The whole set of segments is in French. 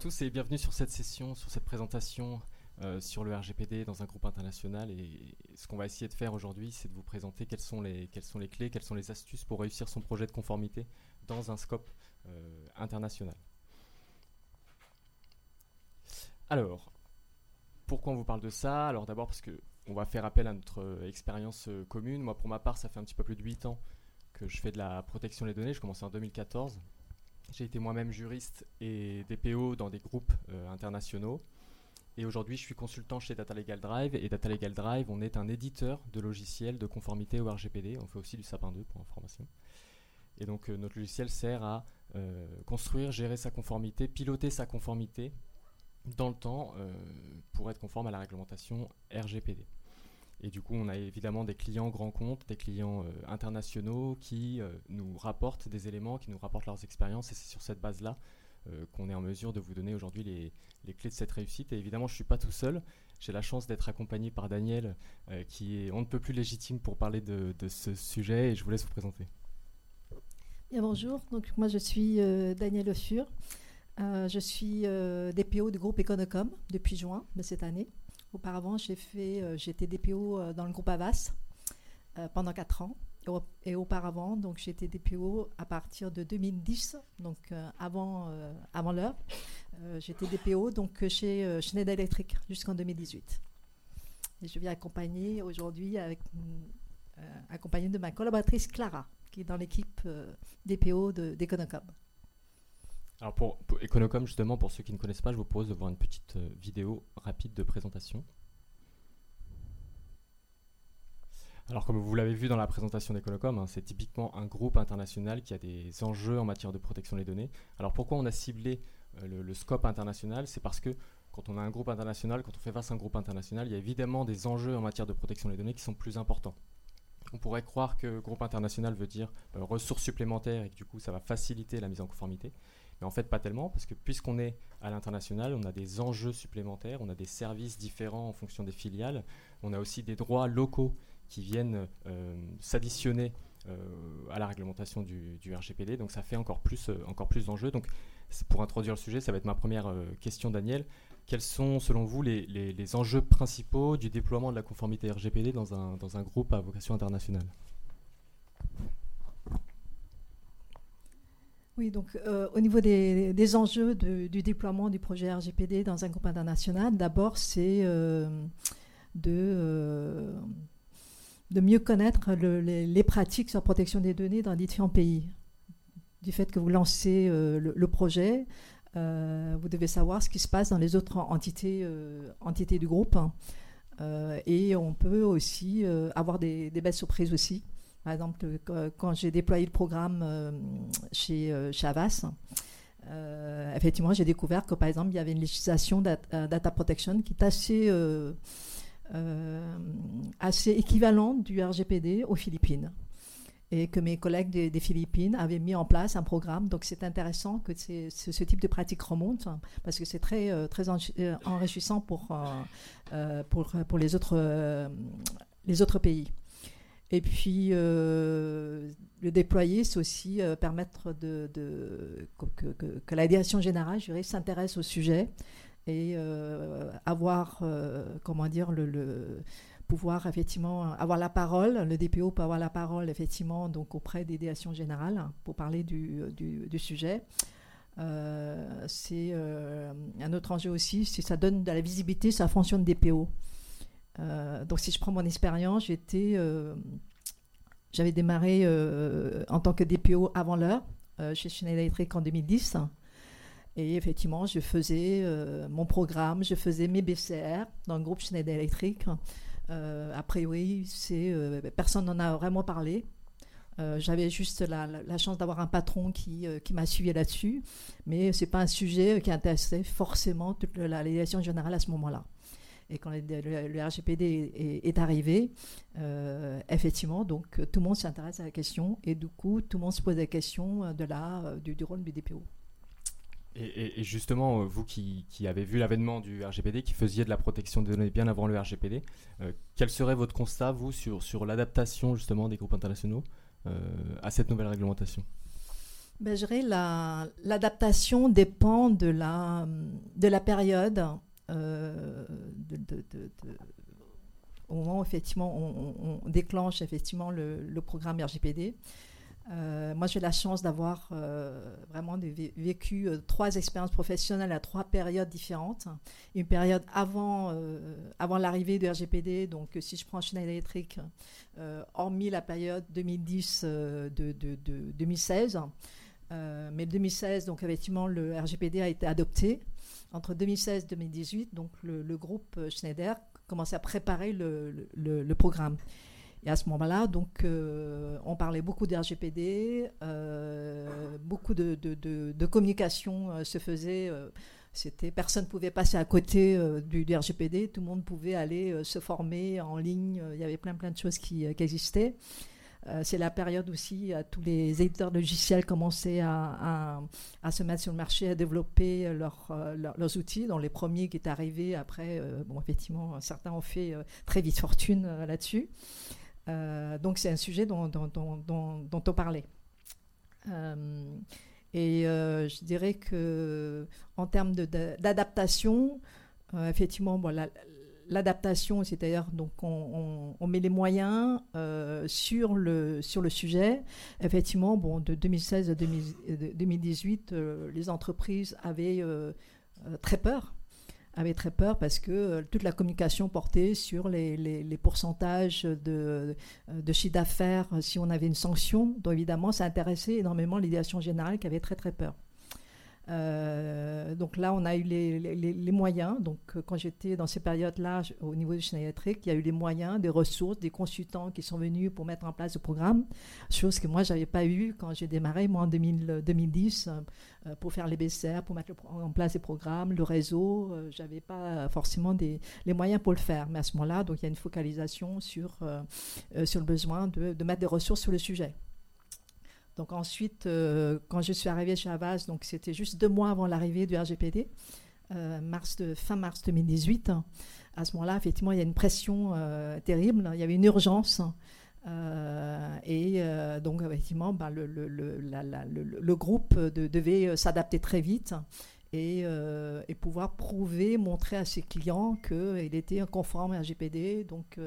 tous et bienvenue sur cette session, sur cette présentation euh, sur le RGPD dans un groupe international. Et ce qu'on va essayer de faire aujourd'hui, c'est de vous présenter quelles sont, les, quelles sont les clés, quelles sont les astuces pour réussir son projet de conformité dans un scope euh, international. Alors, pourquoi on vous parle de ça? Alors d'abord parce que on va faire appel à notre euh, expérience commune. Moi, pour ma part, ça fait un petit peu plus de 8 ans que je fais de la protection des données. Je commençais en 2014. J'ai été moi-même juriste et DPO dans des groupes euh, internationaux. Et aujourd'hui, je suis consultant chez Data Legal Drive. Et Data Legal Drive, on est un éditeur de logiciels de conformité au RGPD. On fait aussi du Sapin 2 pour information. Et donc, euh, notre logiciel sert à euh, construire, gérer sa conformité, piloter sa conformité dans le temps pour être conforme à la réglementation RGPD. Et du coup, on a évidemment des clients grands comptes, des clients euh, internationaux qui euh, nous rapportent des éléments, qui nous rapportent leurs expériences. Et c'est sur cette base-là euh, qu'on est en mesure de vous donner aujourd'hui les, clés de cette réussite. Et évidemment, je ne suis pas tout seul. J'ai la chance d'être accompagné par Daniel, qui est on ne peut plus légitime pour parler de, ce sujet. Et je vous laisse vous présenter. Bien, bonjour. Donc, moi, je suis Daniel Ossur. je suis DPO du groupe Econocom depuis juin de cette année. Auparavant, j'ai fait, euh, j'étais DPO euh, dans le groupe Avas euh, pendant 4 ans. Et auparavant, donc j'étais DPO à partir de 2010, donc avant, avant l'heure. j'étais DPO donc chez Schneider Electric jusqu'en 2018. Et je viens accompagner aujourd'hui avec accompagné de ma collaboratrice Clara, qui est dans l'équipe DPO d'Econocom. Alors pour, Econocom, justement, pour ceux qui ne connaissent pas, je vous propose de voir une petite euh, vidéo rapide de présentation. Alors comme vous l'avez vu dans la présentation d'Econocom, hein, c'est typiquement un groupe international qui a des enjeux en matière de protection des données. Alors pourquoi on a ciblé euh, le, scope international? C'est parce que quand on a un groupe international, quand on fait face à un groupe international, il y a évidemment des enjeux en matière de protection des données qui sont plus importants. On pourrait croire que groupe international veut dire euh, ressources supplémentaires et que du coup ça va faciliter la mise en conformité. Mais en fait, pas tellement, parce que puisqu'on est à l'international, on a des enjeux supplémentaires, on a des services différents en fonction des filiales, on a aussi des droits locaux qui viennent euh, s'additionner euh, à la réglementation du, RGPD, donc ça fait encore plus, euh, d'enjeux. Donc pour introduire le sujet, ça va être ma première question, Daniel. Quels sont, selon vous, les, enjeux principaux du déploiement de la conformité RGPD dans un groupe à vocation internationale? Oui, donc euh, au niveau des, enjeux du déploiement du projet RGPD dans un groupe international, d'abord c'est euh, de, euh, de mieux connaître les, pratiques sur la protection des données dans différents pays. Du fait que vous lancez le, projet, vous devez savoir ce qui se passe dans les autres entités, du groupe. et on peut aussi avoir des belles surprises aussi. Par exemple, quand j'ai déployé le programme euh, chez, euh, Avas, euh, effectivement, j'ai découvert que, par exemple, il y avait une législation data, protection qui est assez, équivalente du RGPD aux Philippines et que mes collègues des, Philippines avaient mis en place un programme. Donc c'est intéressant que ce type de pratique remonte parce que c'est très, enrichissant pour, les autres pays. Et puis, euh, le déployer, c'est aussi euh, permettre de, que, la direction générale, s'intéresse au sujet et euh, avoir, comment dire, le, pouvoir effectivement avoir la parole. Le DPO peut avoir la parole effectivement donc auprès des directions générales pour parler du, sujet. c'est un autre enjeu aussi, si ça donne de la visibilité sur la fonction de DPO. Euh, donc si je prends mon expérience, euh, j'avais démarré euh, en tant que DPO avant l'heure chez Schneider Electric en 2010. Et effectivement, je faisais mon programme, je faisais mes BCR dans le groupe Schneider Electric. a priori, c'est, personne n'en a vraiment parlé. j'avais juste la, chance d'avoir un patron qui, qui m'a suivi là-dessus, mais ce n'est pas un sujet qui intéressait forcément toute la législation générale à ce moment-là. Et quand le, RGPD est, arrivé, euh, effectivement, donc tout le monde s'intéresse à la question et du coup, tout le monde se pose la question euh, de la, euh, du, rôle du DPO. Et, justement, vous qui, avez vu l'avènement du RGPD, qui faisiez de la protection des données bien avant le RGPD, quel serait votre constat, vous, sur, sur l'adaptation justement des groupes internationaux à cette nouvelle réglementation? Ben, Je dirais l'adaptation dépend de la, de la période. Euh, au moment où effectivement on, déclenche effectivement le, programme RGPD. Euh, moi, j'ai la chance d'avoir euh, vraiment vécu trois expériences professionnelles à trois périodes différentes. Une période avant, avant l'arrivée du RGPD, donc si je prends Schneider Electric, hormis la période 2010 de, de, 2016. mais 2016, donc effectivement, le RGPD a été adopté. Entre 2016 et 2018, donc le, groupe Schneider commençait à préparer le, programme. Et à ce moment-là, donc, euh, on parlait beaucoup d'RGPD, euh, beaucoup de, de, communication euh, se faisait. c'était personne ne pouvait passer à côté du, RGPD, tout le monde pouvait aller se former en ligne. Il y avait plein plein de choses qui, existaient. C'est la période aussi où tous les éditeurs logiciels commençaient à, à, se mettre sur le marché, à développer leurs outils. Dans les premiers qui étaient arrivés, après, bon, effectivement, certains ont fait très vite fortune là-dessus. Euh, donc c'est un sujet dont, on parlait. Euh, et euh, je dirais que en termes d'adaptation, effectivement, l'adaptation, c'est-à-dire donc on, met les moyens sur le sur le sujet. Effectivement, bon, de 2016 à 2018, les entreprises avaient très peur très peur parce que euh, toute la communication portait sur les, pourcentages de, euh, de chiffre d'affaires si on avait une sanction. Donc évidemment, ça intéressait énormément l'idéation générale qui avait très très peur. Euh, donc là, on a eu les, moyens. Donc, euh, quand j'étais dans ces périodes-là, au niveau du Schneider Electric, il y a eu les moyens, des ressources, des consultants qui sont venus pour mettre en place le programme, chose que moi, je n'avais pas eu quand j'ai démarré, moi, en 2010, euh, pour faire les BCR, pour mettre en place les programmes, le réseau. je n'avais pas forcément des, les moyens pour le faire. Mais à ce moment-là, il y a une focalisation sur, sur le besoin de mettre des ressources sur le sujet. Donc ensuite, euh, quand je suis arrivée chez Avas, donc c'était juste deux mois avant l'arrivée du RGPD, euh, fin mars 2018. À ce moment-là, effectivement, il y a une pression euh, terrible, il y avait une urgence. et donc, effectivement, ben, le, groupe devait s'adapter très vite et, pouvoir prouver, montrer à ses clients qu'il était conforme à RGPD. Donc,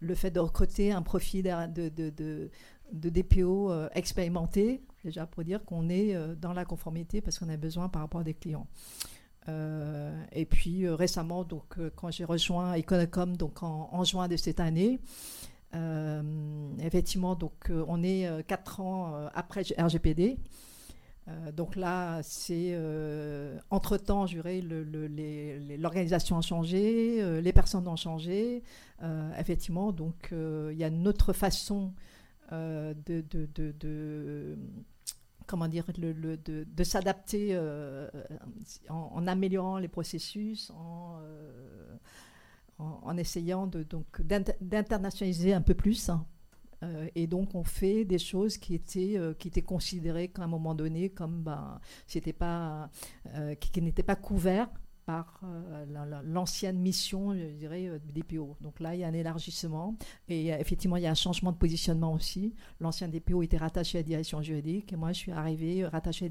le fait de recruter un profil de DPO euh, expérimentés, déjà pour dire qu'on est euh, dans la conformité parce qu'on a besoin par rapport à des clients. Euh, et puis récemment, donc, quand j'ai rejoint Econocom donc en, juin de cette année, effectivement, donc, on est quatre ans après RGPD. donc là, c'est entre-temps, l'organisation a changé, les personnes ont changé. effectivement, donc il y a une autre façon de, de, de, comment dire, le, de, s'adapter euh, en, améliorant les processus, en, euh, en, essayant de, donc, d'internationaliser un peu plus. Hein. et donc, on fait des choses qui étaient, qui étaient considérées à un moment donné comme ben, c'était pas, qui, qui n'étaient pas couverts par euh, l'ancienne mission, je dirais, euh, DPO. Donc là, il y a un élargissement et euh, effectivement, il y a un changement de positionnement aussi. L'ancien DPO était rattaché à la direction juridique et moi, je suis arrivée rattachée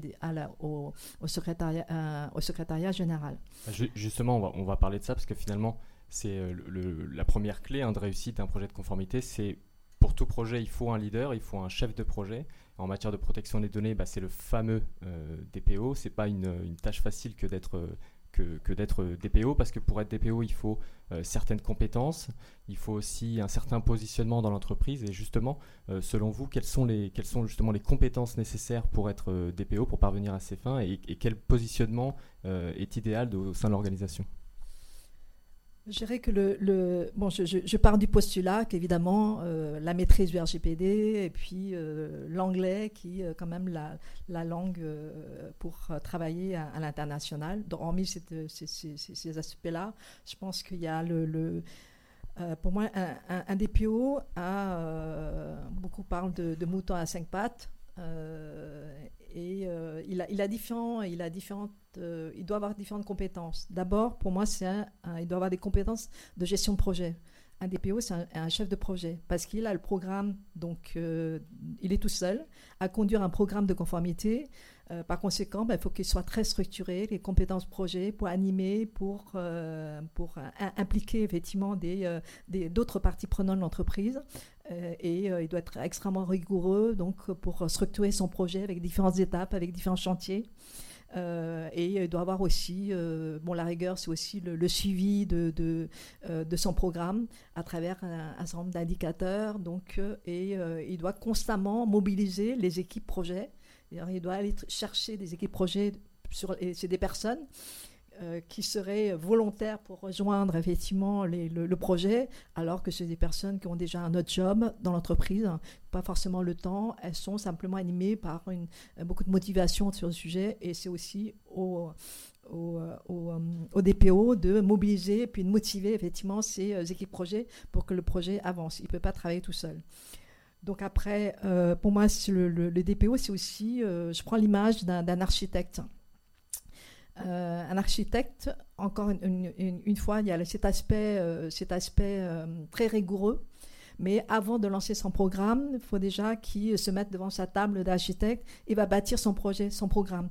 au, secrétariat, général. Justement, on va, parler de ça parce que finalement, c'est la première clé hein, de réussite d'un projet de conformité, c'est pour tout projet, il faut un leader, il faut un chef de projet. En matière de protection des données, bah, c'est le fameux DPO. C'est pas une, tâche facile que d'être que, d'être DPO, parce que pour être DPO, il faut euh, certaines compétences, il faut aussi un certain positionnement dans l'entreprise. Et justement, euh, selon vous, quelles sont, les, justement les compétences nécessaires pour être euh, DPO, pour parvenir à ces fins, et quel positionnement est idéal au sein de l'organisation? Je dirais que le, bon, je, pars du postulat qu'évidemment euh, la maîtrise du RGPD et puis euh, l'anglais qui est quand même la, la langue euh, pour travailler à, l'international. Hormis ces, aspects-là, je pense qu'il y a le, pour moi, un, DPO a, beaucoup parlent de, de mouton à cinq pattes. Et il, a, il, a différents, il a différentes euh, il doit avoir différentes compétences. D'abord, pour moi, c'est il doit avoir des compétences de gestion de projet. un DPO, c'est un, chef de projet parce qu'il a le programme, donc euh, il est tout seul à conduire un programme de conformité. Euh, par conséquent, ben, il faut qu'il soit très structuré, les compétences projet pour animer, pour, euh, pour impliquer effectivement d'autres des, d'autres parties prenantes de l'entreprise. Et il doit être extrêmement rigoureux donc, pour structurer son projet avec différentes étapes, avec différents chantiers. Euh, et il doit avoir aussi, euh, bon, la rigueur, c'est aussi le, suivi de, de, euh, son programme à travers un, certain nombre d'indicateurs. Donc, et il doit constamment mobiliser les équipes projets. Il doit aller chercher des équipes projets sur, c'est des personnes euh, qui seraient volontaires pour rejoindre effectivement le, projet, alors que c'est des personnes qui ont déjà un autre job dans l'entreprise, pas forcément le temps, elles sont simplement animées par beaucoup de motivation sur le sujet, et c'est aussi au, au, au, DPO de mobiliser et puis de motiver effectivement ces euh, équipes projets pour que le projet avance. Il ne peut pas travailler tout seul. Donc après, euh, pour moi, le, le DPO, c'est aussi, je prends l'image d'un architecte. Euh, un architecte, encore une, fois, il y a cet aspect, euh, euh, très rigoureux. Mais avant de lancer son programme, il faut déjà qu'il se mette devant sa table d'architecte et va bâtir son projet, son programme.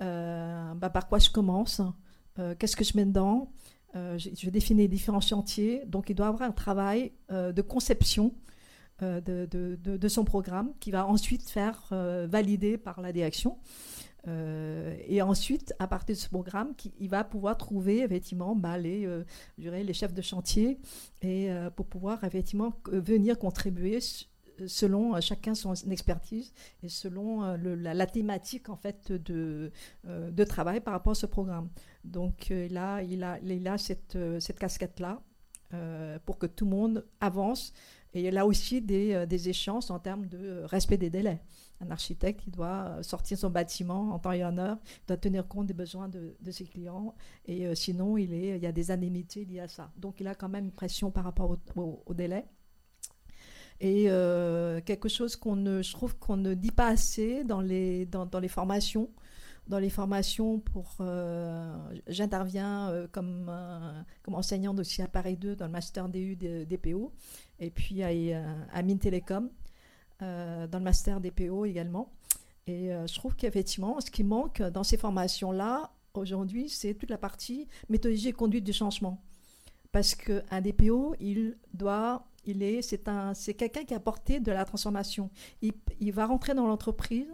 Bah, par quoi je commence? Qu'est-ce que je mets dedans? Je, je, définis les différents chantiers. Donc, il doit avoir un travail de conception de, son programme qui va ensuite faire valider par la direction. Euh, et ensuite, à partir de ce programme, il va pouvoir trouver effectivement bah, les, euh, les chefs de chantier et euh, pour pouvoir effectivement venir contribuer selon chacun son expertise et selon la, thématique en fait de, de travail par rapport à ce programme. Donc là, il a, il a cette, cette casquette-là pour que tout le monde avance. Et il a aussi des, des échéances en termes de respect des délais un architecte, il doit euh, sortir son bâtiment en temps et en heure, doit tenir compte des besoins de, ses clients, et euh, sinon, il, est, il y a des indemnités liées à ça. Donc, il a quand même une pression par rapport au, délai. Et euh, quelque chose qu'on ne, je trouve qu'on ne dit pas assez dans les, dans, dans les formations. Dans les formations, pour, j'interviens comme, comme enseignante aussi à Paris 2 dans le master DU DPO et puis à, à Mines Télécom. Euh, dans le master DPO également. Et euh, je trouve qu'effectivement, ce qui manque dans ces formations-là, aujourd'hui, c'est toute la partie méthodologie et conduite du changement. Parce qu'un DPO, il doit, il est, c'est un, c'est quelqu'un qui a porté de la transformation. Il, va rentrer dans l'entreprise,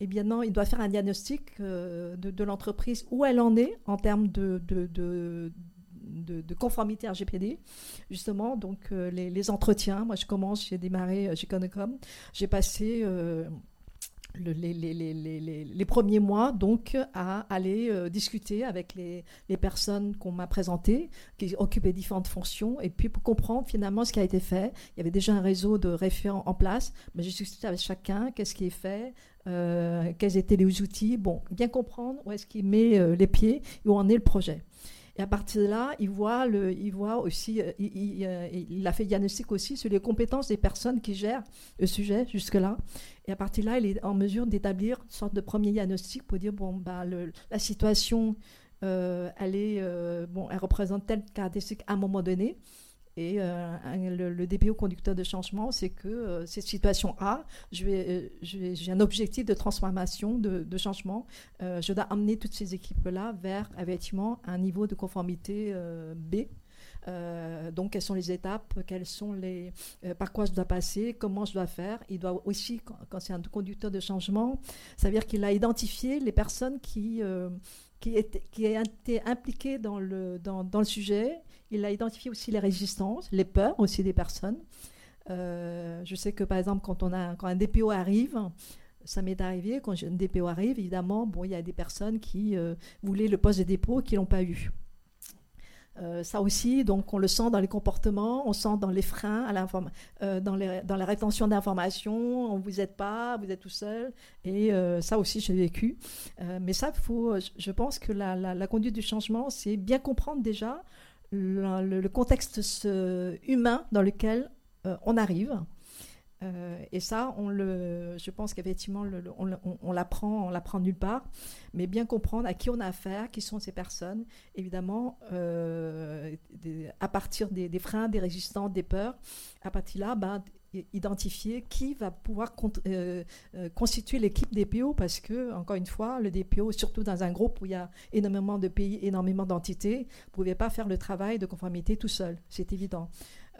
et bien non, il doit faire un diagnostic euh, de, l'entreprise, où elle en est en termes de de, conformité RGPD, justement. Donc, euh, les, entretiens, moi, je commence, j'ai démarré chez Conocom, j'ai passé euh, les, premiers mois, donc, à aller euh, discuter avec les, personnes qu'on m'a présentées, qui occupaient différentes fonctions, et puis pour comprendre finalement ce qui a été fait. Il y avait déjà un réseau de référents en place, mais j'ai discuté avec chacun, qu'est-ce qui est fait, quels étaient les outils, bon, bien comprendre où est-ce qu'il met les pieds, où en est le projet. Et à partir de là, il voit, le, aussi, euh, euh, il, a fait diagnostic aussi sur les compétences des personnes qui gèrent le sujet jusque-là. Et à partir de là, il est en mesure d'établir une sorte de premier diagnostic pour dire, bon, bah, la situation, euh, elle, est, bon, elle représente telle caractéristique à un moment donné. Et euh, le, DPO conducteur de changement, c'est que euh, cette situation A, euh, j'ai un objectif de transformation, de, changement. je dois amener toutes ces équipes-là vers effectivement un niveau de conformité B. donc, quelles sont les étapes, quelles sont les, par quoi je dois passer, comment je dois faire. Il doit aussi, quand, c'est un conducteur de changement, ça veut dire qu'il a identifié les personnes qui, étaient, qui étaient impliquées le, dans le sujet il a identifié aussi les résistances, les peurs aussi des personnes. Euh, je sais que par exemple, quand, on a, quand un DPO arrive, ça m'est arrivé, quand un DPO arrive, évidemment, bon, il y a des personnes qui euh, voulaient le poste de dépôt et qui ne l'ont pas eu. Euh, ça aussi, donc on le sent dans les comportements, on sent dans les freins, à dans, la rétention d'informations, on vous aide pas, vous êtes tout seul, et ça aussi j'ai vécu. mais ça, faut, je pense que la conduite du changement, c'est bien comprendre déjà le, contexte humain dans lequel euh, on arrive. Euh, et ça, on le, je pense qu'effectivement, on, l'apprend, on l'apprend nulle part, mais bien comprendre à qui on a affaire, qui sont ces personnes, évidemment, euh, à partir des, freins, des résistants, des peurs, à partir là, ben, identifier qui va pouvoir euh, constituer l'équipe DPO, parce que, encore une fois, le DPO, surtout dans un groupe où il y a énormément de pays, énormément d'entités, ne pouvez pas faire le travail de conformité tout seul, c'est évident.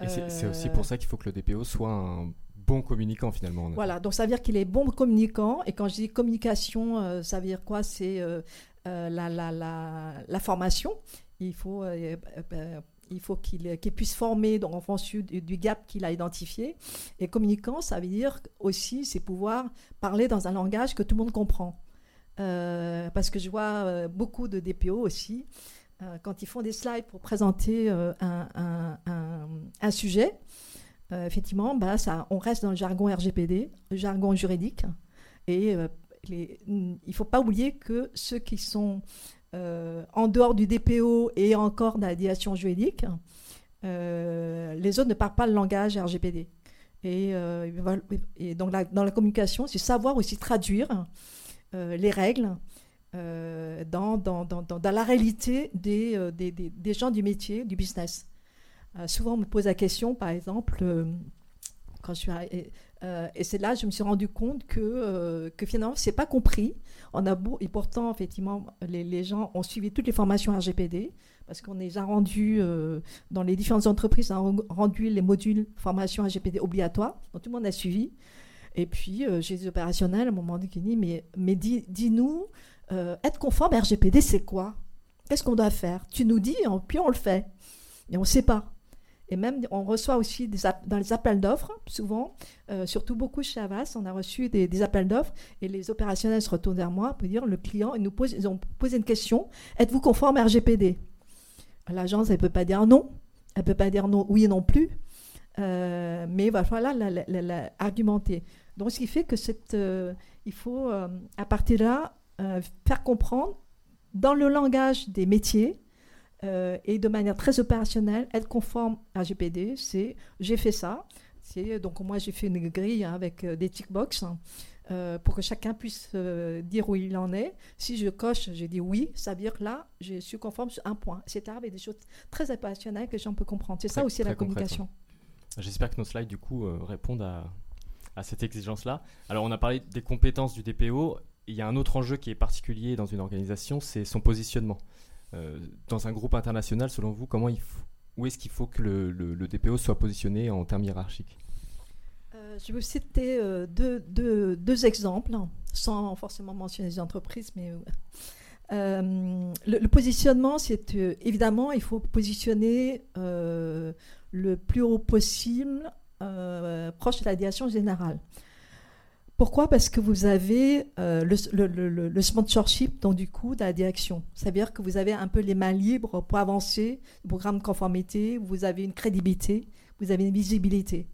C'est aussi pour ça qu'il faut que le DPO soit un bon communicant finalement. Voilà, donc ça veut dire qu'il est bon communicant. Et quand je dis communication, euh, ça veut dire quoi? C'est euh, euh, la, la, la, la, formation. Il faut, il faut qu'il puisse former donc, en fonction du, du gap qu'il a identifié. Et communicant, ça veut dire aussi, c'est pouvoir parler dans un langage que tout le monde comprend. parce que je vois beaucoup de DPO aussi, quand ils font des slides pour présenter un, sujet, euh, effectivement, bah, ça, on reste dans le jargon RGPD, le jargon juridique. Et euh, il ne faut pas oublier que ceux qui sont euh, en dehors du DPO et encore dans la diation juridique, les autres ne parlent pas le langage RGPD. Et, et donc dans la communication, c'est savoir aussi traduire les règles dans, la réalité des, gens du métier, du business. Euh, souvent, on me pose la question, par exemple, euh, quand je suis euh, et c'est là que je me suis rendu compte que, que finalement, c'est pas compris. On a beau, et pourtant, effectivement, les, les, gens ont suivi toutes les formations RGPD, parce qu'on est déjà rendu, dans les différentes entreprises, on a rendu les modules formation RGPD obligatoires, donc tout le monde a suivi. Et puis, j'ai des opérationnels, à un moment donné, mais, mais dis-nous, être conforme RGPD, c'est quoi? Qu'est-ce qu'on doit faire? Tu nous dis, puis on le fait. Et on ne sait pas. Et même, on reçoit aussi des dans les appels d'offres, souvent, euh, surtout beaucoup chez Avas, on a reçu des, appels d'offres et les opérationnels se retournent vers moi pour dire le client, ils nous pose, ils ont posé une question êtes-vous conforme à RGPD L'agence, elle ne peut pas dire non, elle ne peut pas dire non, oui non plus, euh, mais voilà, la, argumenter. Donc, ce qui fait que cette, euh, il faut, à partir de là, faire comprendre dans le langage des métiers, euh, et de manière très opérationnelle, être conforme à GPD, c'est j'ai fait ça. Donc moi j'ai fait une grille hein, avec euh, des tickbox hein, euh, pour que chacun puisse dire où il en est. Si je coche, j'ai dit oui, ça veut dire que là, je suis conforme sur un point. C'est avec des choses très opérationnelles que les gens peuvent comprendre. C'est ça aussi la communication. J'espère que nos slides du coup répondent à, à cette exigence-là. Alors on a parlé des compétences du DPO. Il y a un autre enjeu qui est particulier dans une organisation, c'est son positionnement. Euh, dans un groupe international, selon vous, comment où est-ce qu'il faut que le, DPO soit positionné en termes hiérarchiques? Euh, Je vais vous citer euh, deux, deux, deux, exemples, sans forcément mentionner les entreprises, mais le, positionnement, c'est évidemment, il faut positionner le plus haut possible proche de la direction générale. Pourquoi? Parce que vous avez euh, le, sponsorship, donc du coup, de la direction. Ça veut dire que vous avez un peu les mains libres pour avancer, le programme de conformité, vous avez une crédibilité, vous avez une visibilité.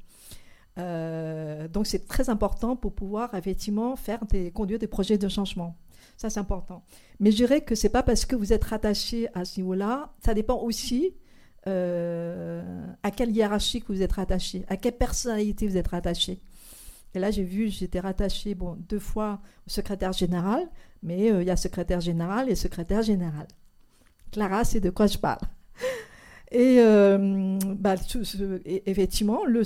Euh, donc c'est très important pour pouvoir effectivement faire conduire des projets de changement. Ça, c'est important. Mais je dirais que ce n'est pas parce que vous êtes rattaché à ce niveau-là, ça dépend aussi euh, à quelle hiérarchie vous êtes rattaché, à quelle personnalité vous êtes rattaché. Et là, j'ai vu, j'étais rattachée bon, deux fois au secrétaire général, mais euh, il y a secrétaire général et secrétaire général. Clara, c'est de quoi je parle. Et, euh, bah, effectivement, le,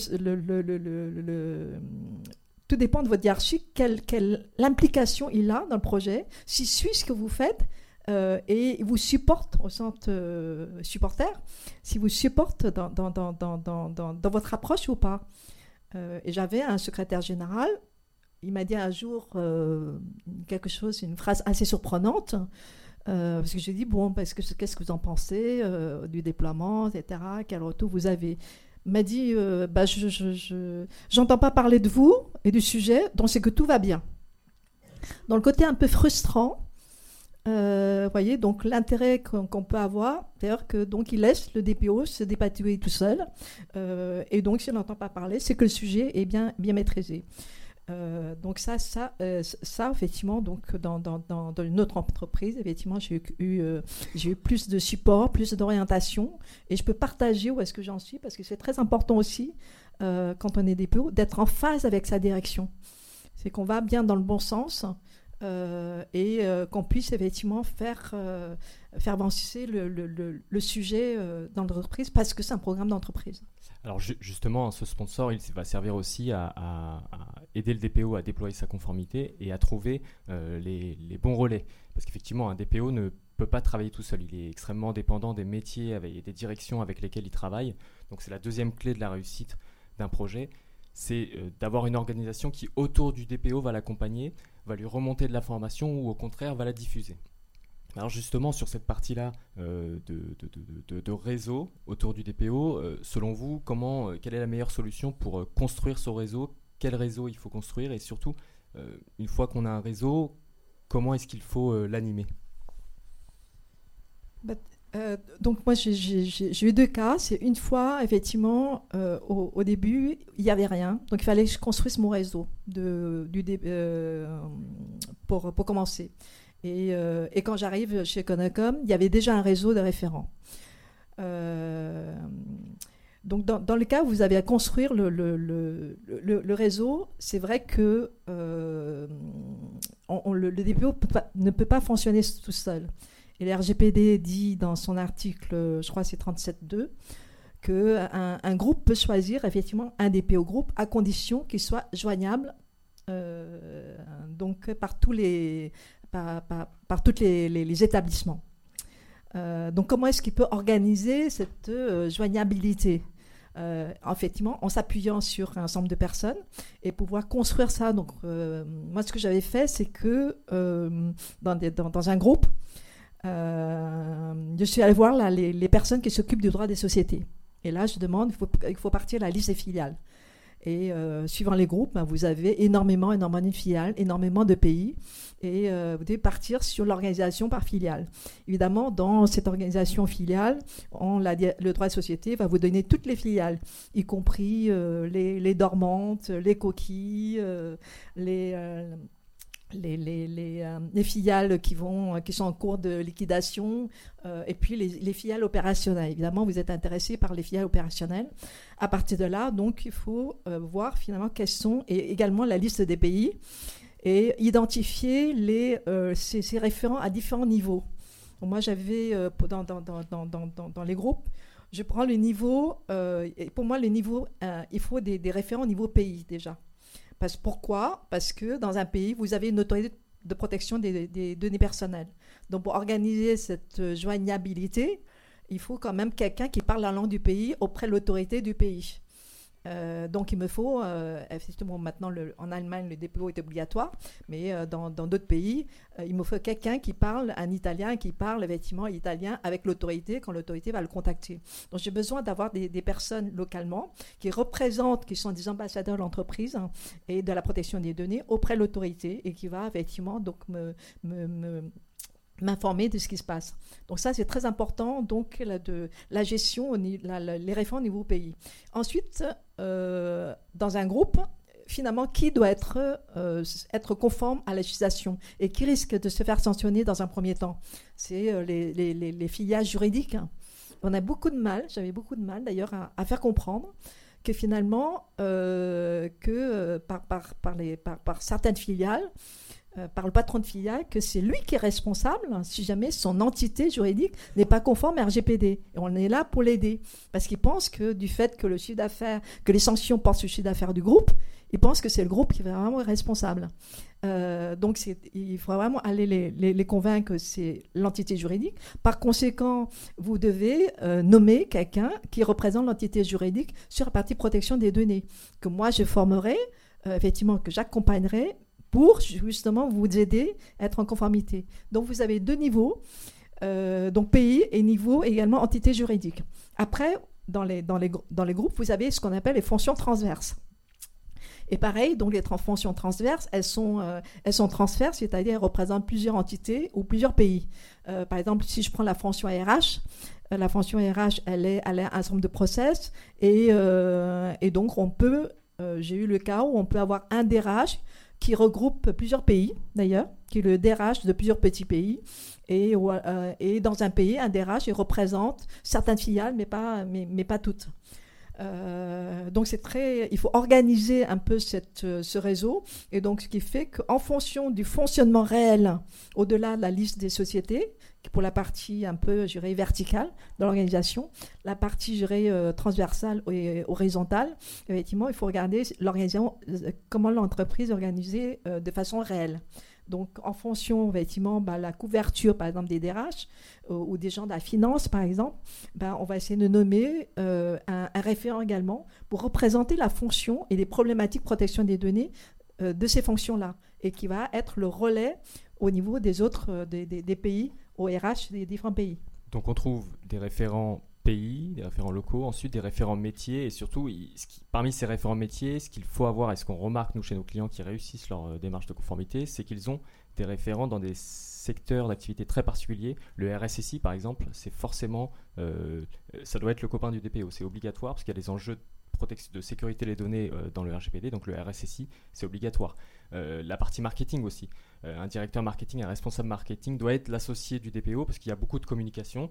tout dépend de votre hiérarchie, quelle, quelle l'implication il a dans le projet, s'il suit ce que vous faites euh, et vous supporte au centre supporter, si vous supporte dans, dans, dans, dans, votre approche ou pas. Euh, et j'avais un secrétaire général. Il m'a dit un jour euh, quelque chose, une phrase assez surprenante. Euh, parce que j'ai dit, bon, parce que, qu'est-ce que vous en pensez du déploiement, etc. Quel retour vous avez? Il m'a dit, bah, je n'entends pas parler de vous et du sujet, donc c'est que tout va bien. Dans le côté un peu frustrant, vous voyez, donc l'intérêt qu'on peut avoir, d'ailleurs que laisse le DPO se dépatouiller tout seul, euh, et donc si on n'entend pas parler, c'est que le sujet est bien bien maîtrisé. Euh, donc ça, ça, euh, ça effectivement, donc dans, autre entreprise, effectivement, j'ai eu, j'ai eu plus de support, plus d'orientation, et je peux partager où est-ce que j'en suis parce que c'est très important aussi quand on est DPO, d'être en phase avec sa direction. C'est qu'on va bien dans le bon sens et qu'on puisse effectivement faire, faire avancer le, sujet dans l'entreprise parce que c'est un programme d'entreprise. Alors justement, ce sponsor, il va servir aussi à, aider le DPO à déployer sa conformité et à trouver les, les, bons relais. Parce qu'effectivement, un DPO ne peut pas travailler tout seul. Il est extrêmement dépendant des métiers et des directions avec lesquelles il travaille. Donc c'est la deuxième clé de la réussite d'un projet, c'est euh, d'avoir une organisation qui, autour du DPO, va l'accompagner, va lui remonter de l'information ou au contraire va la diffuser. Alors justement, sur cette partie-là euh, de, réseau autour du DPO, euh, selon vous, comment, quelle est la meilleure solution pour construire ce réseau? Quel réseau il faut construire? Et surtout, une fois qu'on a un réseau, comment est-ce qu'il faut l'animer? Bah, euh, donc moi j'ai eu deux cas. C'est une fois effectivement euh, au, début il n'y avait rien, donc il fallait que je construise mon réseau euh, pour, commencer. Et, quand j'arrive chez Conacom, il y avait déjà un réseau de référents. donc dans, le cas où vous avez à construire le, réseau, c'est vrai que le, DPO ne peut pas fonctionner tout seul. Et le RGPD dit dans son article, je crois c'est 37.2, qu'un un groupe peut choisir effectivement un DPO groupe à condition qu'il soit joignable euh, donc par tous les, établissements. Euh, donc comment est-ce qu'il peut organiser cette euh, joignabilité? Effectivement, en s'appuyant sur un ensemble de personnes et pouvoir construire ça. Donc, moi, ce que j'avais fait, c'est que dans, un groupe, euh, je suis allée voir les, personnes qui s'occupent du droit des sociétés. Et là, je demande, il faut, il faut partir la liste des filiales. Et euh, suivant les groupes, ben, vous avez énormément, énormément de filiales, énormément de pays. Et euh, vous devez partir sur l'organisation par filiale. Évidemment, dans cette organisation filiale, le droit des sociétés va vous donner toutes les filiales, y compris les, dormantes, les coquilles, les euh, les, filiales qui, vont, euh, qui sont en cours de liquidation euh, et puis les, filiales opérationnelles. Évidemment, vous êtes intéressé par les filiales opérationnelles. À partir de là, donc, il faut voir finalement quelles sont, et également la liste des pays, et identifier les, ces, référents à différents niveaux. moi, j'avais, dans, dans, dans, dans, les groupes, je prends le niveau, et pour moi, les niveaux, il faut des, des référents au niveau pays déjà. Parce, pourquoi? Parce que dans un pays, vous avez une autorité de protection des, données personnelles. Donc pour organiser cette joignabilité, il faut quand même quelqu'un qui parle la langue du pays auprès de l'autorité du pays. Euh, donc il me faut, euh, effectivement maintenant en Allemagne le DPO est obligatoire, mais euh, dans d'autres pays, il me faut quelqu'un qui parle un italien, qui parle effectivement italien avec l'autorité quand l'autorité va le contacter. Donc j'ai besoin d'avoir des, personnes localement qui représentent, qui sont des ambassadeurs de l'entreprise hein, et de la protection des données auprès de l'autorité et qui va effectivement donc me, me m'informer de ce qui se passe. Donc ça, c'est très important, donc la, de, la gestion, les réformes au niveau pays. Ensuite, euh, dans un groupe, finalement, qui doit être, euh, être conforme à la législation et qui risque de se faire sanctionner dans un premier temps C'est euh, les, les, juridiques. On a beaucoup de mal, j'avais beaucoup de mal d'ailleurs à, faire comprendre que finalement, que par, par, par, les, par, certaines filiales, par le patron de filiale que c'est lui qui est responsable hein, si jamais son entité juridique n'est pas conforme à RGPD. Et on est là pour l'aider. Parce qu'il pense que du fait que le d'affaires, que les sanctions portent sur le chiffre d'affaires du groupe, il pense que c'est le groupe qui est vraiment responsable. Euh, donc il faut vraiment aller les, convaincre que c'est l'entité juridique. Par conséquent, vous devez euh, nommer quelqu'un qui représente l'entité juridique sur la partie protection des données, que moi je formerai, effectivement, que j'accompagnerai, justement vous aider à être en conformité. Donc vous avez deux niveaux, euh, donc pays et niveau également entité juridique. Après, dans les, dans les, dans les groupes, vous avez ce qu'on appelle les fonctions transverses. Et pareil, donc les fonctions transverses, elles sont, euh, elles sont transverses, c'est-à-dire elles représentent plusieurs entités ou plusieurs pays. Euh, par exemple, si je prends la fonction RH, la fonction RH, elle est, elle est un certain nombre de process et, et donc on peut, j'ai eu le cas où on peut avoir un DRH qui regroupe plusieurs pays, d'ailleurs, qui le DRH de plusieurs petits pays. Et, euh, et dans un pays, un DRH il représente certaines filiales, mais pas toutes. Euh, donc c'est très, il faut organiser un peu euh, ce réseau et donc ce qui fait qu'en fonction du fonctionnement réel, au-delà de la liste des sociétés, pour la partie un peu, je dirais, verticale de l'organisation, la partie, je dirais, euh, transversale et horizontale, effectivement, il faut regarder l'organisation, comment l'entreprise est organisée de façon réelle. Donc, en fonction, effectivement, bah, la couverture, par exemple, des DRH euh, ou des gens de la finance, par exemple, bah, on va essayer de nommer euh, un, référent également pour représenter la fonction et les problématiques protection des données euh, de ces fonctions-là et qui va être le relais au niveau des autres pays, au RH des différents pays. Donc, on trouve des référents des référents locaux, ensuite des référents métiers et surtout, parmi ces référents métiers, ce qu'il faut avoir et ce qu'on remarque nous chez nos clients qui réussissent leur euh, démarche de conformité, c'est qu'ils ont des référents dans des secteurs d'activité très particuliers. Le RSSI par exemple, c'est forcément, euh, ça doit être le copain du DPO, c'est obligatoire parce qu'il y a des enjeux de sécurité des données euh, dans le RGPD, donc le RSSI, c'est obligatoire. la partie marketing aussi. un directeur marketing, un responsable marketing doit être l'associé du DPO parce qu'il y a beaucoup de communication.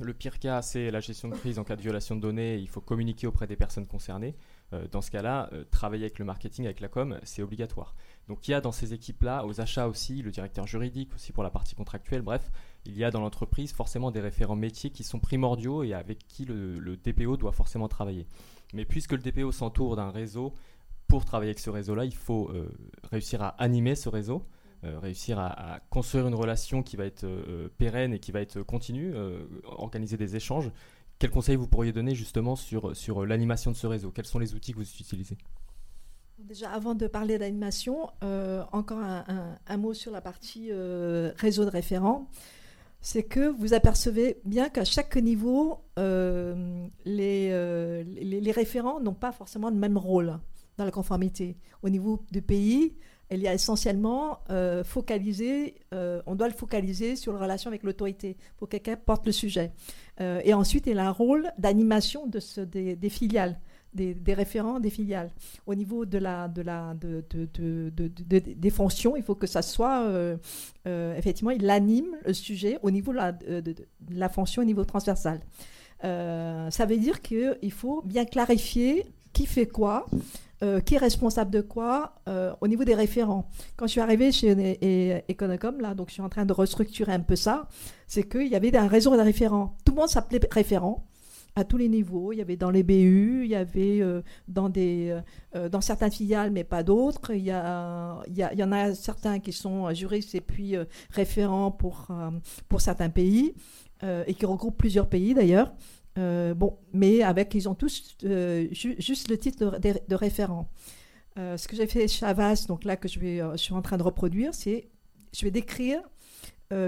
Le pire cas, c'est la gestion de crise en cas de violation de données. Il faut communiquer auprès des personnes concernées. Euh, dans ce cas-là, euh, travailler avec le marketing, avec la com, c'est obligatoire. Donc il y a dans ces équipes-là, aux achats aussi, le directeur juridique aussi pour la partie contractuelle. Bref, il y a dans l'entreprise forcément des référents métiers qui sont primordiaux et avec qui le, DPO doit forcément travailler. Mais puisque le DPO s'entoure d'un réseau, pour travailler avec ce réseau-là, il faut euh, réussir à animer ce réseau. Euh, réussir à, construire une relation qui va être euh, pérenne et qui va être continue, euh, organiser des échanges. Quels conseils vous pourriez donner justement sur, sur l'animation de ce réseau? Quels sont les outils que vous utilisez? Déjà, avant de parler d'animation, encore un, mot sur la partie réseau de référents. C'est que vous apercevez bien qu'à chaque niveau, les, les, les, référents n'ont pas forcément le même rôle dans la conformité. Au niveau du pays, y a essentiellement euh, focalisé, euh, on doit le focaliser sur la relation avec l'autorité pour que quelqu'un porte le sujet. Euh, et ensuite, il a un rôle d'animation de des, filiales. Des, référents des filiales. Au niveau de la, de la, de, des fonctions, il faut que ça soit, effectivement, il anime le sujet au niveau de la, la fonction au niveau transversal. ça veut dire qu'il faut bien clarifier qui fait quoi, euh, qui est responsable de quoi euh, au niveau des référents. Quand je suis arrivée chez Econocom, là, donc je suis en train de restructurer un peu ça, c'est qu'il y avait un réseau de référents. Tout le monde s'appelait référent à tous les niveaux. Il y avait dans les BU, il y avait euh, dans, des, dans certaines filiales, mais pas d'autres. Il, y il, en a certains qui sont juristes et puis référents pour, pour certains pays, et qui regroupent plusieurs pays d'ailleurs. Euh, bon, mais avec, ils ont tous euh, juste le titre de, référent. Euh, ce que j'ai fait chez Avas, donc là que je, suis en train de reproduire, c'est je vais décrire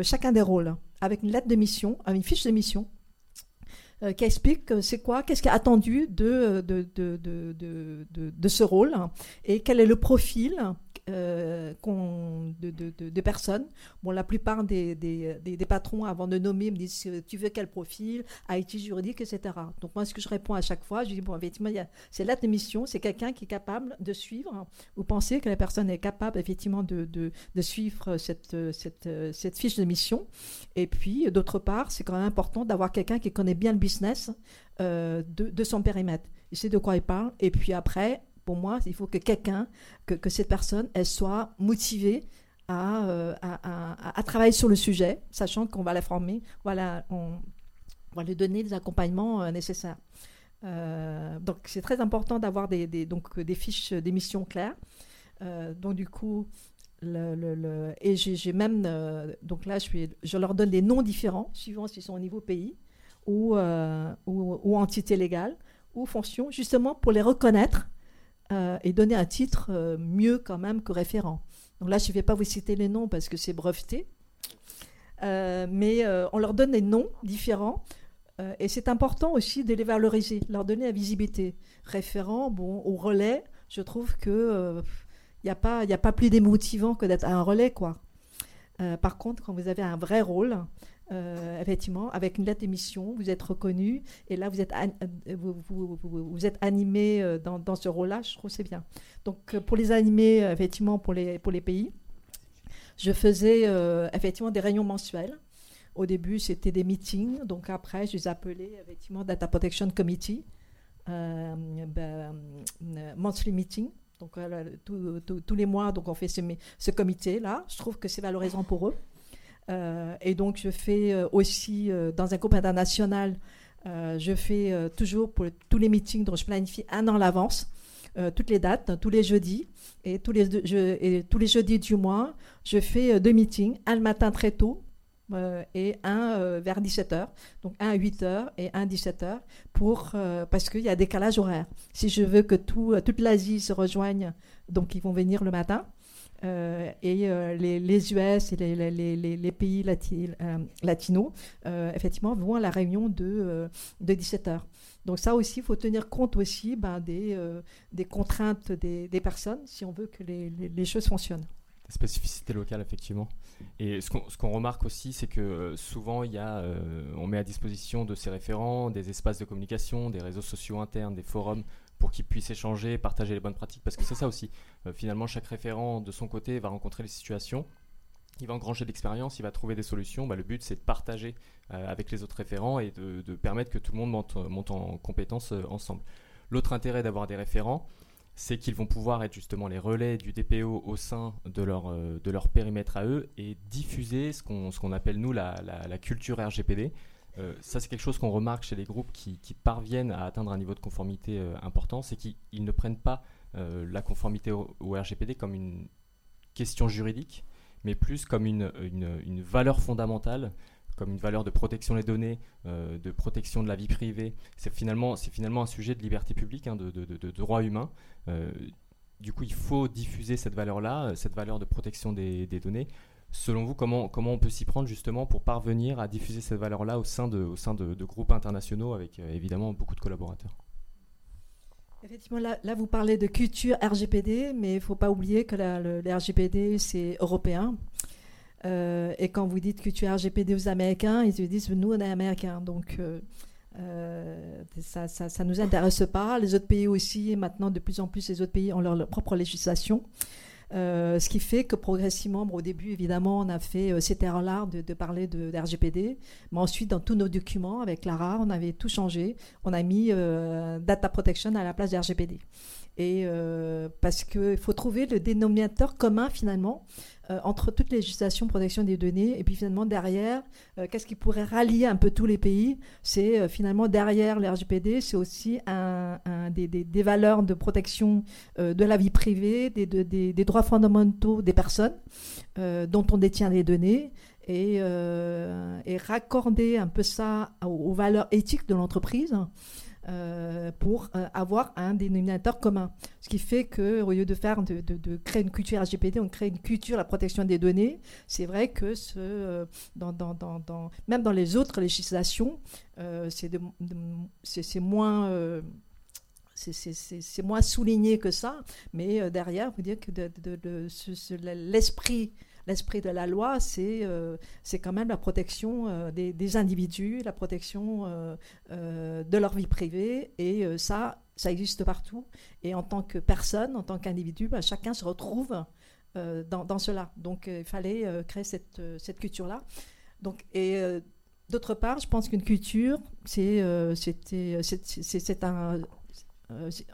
chacun des rôles avec une lettre de mission, une fiche de mission qui explique c'est quoi, qu'est-ce qui est attendu de, de, de, de, de ce rôle et quel est le profil euh, de, personnes. Bon, la plupart des, des, patrons, avant de nommer, me disent Tu veux quel profil IT juridique, etc. Donc, moi, ce que je réponds à chaque fois, je dis Bon, effectivement, c'est la mission, c'est quelqu'un qui est capable de suivre. Vous pensez que la personne est capable, effectivement, de suivre cette, cette, cette, fiche de mission. Et puis, d'autre part, c'est quand même important d'avoir quelqu'un qui connaît bien le business euh, de, de son périmètre. Il sait de quoi il parle. Et puis après, pour moi, il faut que quelqu'un, que, cette personne, elle soit motivée euh, à, à, travailler sur le sujet, sachant qu'on va la former, voilà, on, va lui donner des accompagnements euh, nécessaires. Euh, donc c'est très important d'avoir des, donc, des fiches d'émission claires. donc du coup, et j'ai même, donc là je, leur donne des noms différents, suivant s'ils sont au niveau pays ou, ou entité légale ou fonction, justement pour les reconnaître euh, et donner un titre euh, mieux quand même que référent. Donc là, je ne vais pas vous citer les noms parce que c'est breveté, euh, mais on leur donne des noms différents. et c'est important aussi de les valoriser, leur donner la visibilité. Référent, bon, au relais, je trouve que il n'y a, pas, a pas plus démotivant que d'être un relais, quoi. par contre, quand vous avez un vrai rôle, euh, effectivement, avec une lettre d'émission, vous êtes reconnu et là, vous êtes, euh, vous, êtes animé euh, dans, ce rôle-là, je trouve c'est bien. Donc, pour les animer, effectivement, pour les, pour les pays, je faisais effectivement des réunions mensuelles. Au début, c'était des meetings, donc après, je les appelais effectivement Data Protection Committee. ben, monthly meeting. Donc tous les mois, donc on fait ce, ce comité-là. Je trouve que c'est valorisant pour eux. Et donc je fais aussi dans un groupe international, je fais toujours pour tous les meetings dont je planifie un an à l'avance. toutes les dates, tous les jeudis. Et tous les, tous les jeudis du mois, je fais deux meetings, un le matin très tôt euh, et un euh, vers 17h. Donc un à 8h et un à 17h pour, euh, parce qu'il y a décalage horaire. Si je veux que tout, toute l'Asie se rejoigne, donc ils vont venir le matin. Et les, US et les, les, les pays latinos, effectivement, vont à la réunion de, de 17h. Donc ça aussi, il faut tenir compte aussi ben, des, des contraintes des, personnes si on veut que les choses fonctionnent spécificité locale, effectivement. Et ce qu'on remarque aussi, c'est que euh, souvent, y a, euh, on met à disposition de ces référents des espaces de communication, des réseaux sociaux internes, des forums pour qu'ils puissent échanger, partager les bonnes pratiques. Parce que c'est ça aussi. Euh, finalement, chaque référent, de son côté, va rencontrer les situations. Il va engranger de l'expérience, il va trouver des solutions. Bah, le but, c'est de partager avec les autres référents et de, permettre que tout le monde monte, en compétences ensemble. L'autre intérêt d'avoir des référents, c'est qu'ils vont pouvoir être justement les relais du DPO au sein de leur, euh, périmètre à eux et diffuser ce qu'on appelle nous la, culture RGPD. Euh, ça, c'est quelque chose qu'on remarque chez les groupes qui, parviennent à atteindre un niveau de conformité euh, important, c'est qu'ils ne prennent pas la conformité au, RGPD comme une question juridique, mais plus comme une, valeur fondamentale comme une valeur de protection des données, euh, de protection de la vie privée. C'est finalement, un sujet de liberté publique, hein, de, droit humain. Euh, du coup, il faut diffuser cette valeur-là, euh, cette valeur de protection des données. Selon vous, comment, comment on peut s'y prendre justement pour parvenir à diffuser cette valeur-là au sein de, au sein de, groupes internationaux avec évidemment beaucoup de collaborateurs? Effectivement, là, vous parlez de culture RGPD, mais il ne faut pas oublier que le, le RGPD, c'est européen. Euh, et quand vous dites es RGPD aux Américains, ils se disent nous on est Américains. Donc euh, euh, ça, ça, nous intéresse pas. Les autres pays aussi, maintenant de plus en plus, les autres pays ont leur, propre législation. Ce qui fait que progressivement, au début, évidemment, on a fait cette erreur-là de, de, parler de, RGPD. Mais ensuite, dans tous nos documents, avec Lara, on avait tout changé. On a mis Data Protection à la place de RGPD. Et parce qu'il faut trouver le dénominateur commun, finalement, euh, entre toutes les législations protection des données et puis finalement derrière, euh, qu'est-ce qui pourrait rallier un peu tous les pays? C'est euh, finalement derrière le RGPD, c'est aussi un, des, des, valeurs de protection de la vie privée, des, des, droits fondamentaux des personnes dont on détient les données. Et, et raccorder un peu ça aux valeurs éthiques de l'entreprise. Euh, pour euh, avoir un dénominateur commun. Ce qui fait qu'au lieu de faire de, de, créer une culture RGPD, on crée une culture la protection des données. C'est vrai que ce, euh, dans, dans, dans, même dans les autres législations, c'est moins c'est moins souligné que ça, mais derrière, vous dire que l'esprit l'esprit de la loi, c'est euh, c'est quand même la protection euh, des, individus, la protection euh, de leur vie privée, et ça, ça existe partout. Et en tant que personne, en tant qu'individu, bah, chacun se retrouve dans, cela. Donc, il fallait créer cette, cette culture-là. Donc, et d'autre part, je pense qu'une culture, c'est c'est un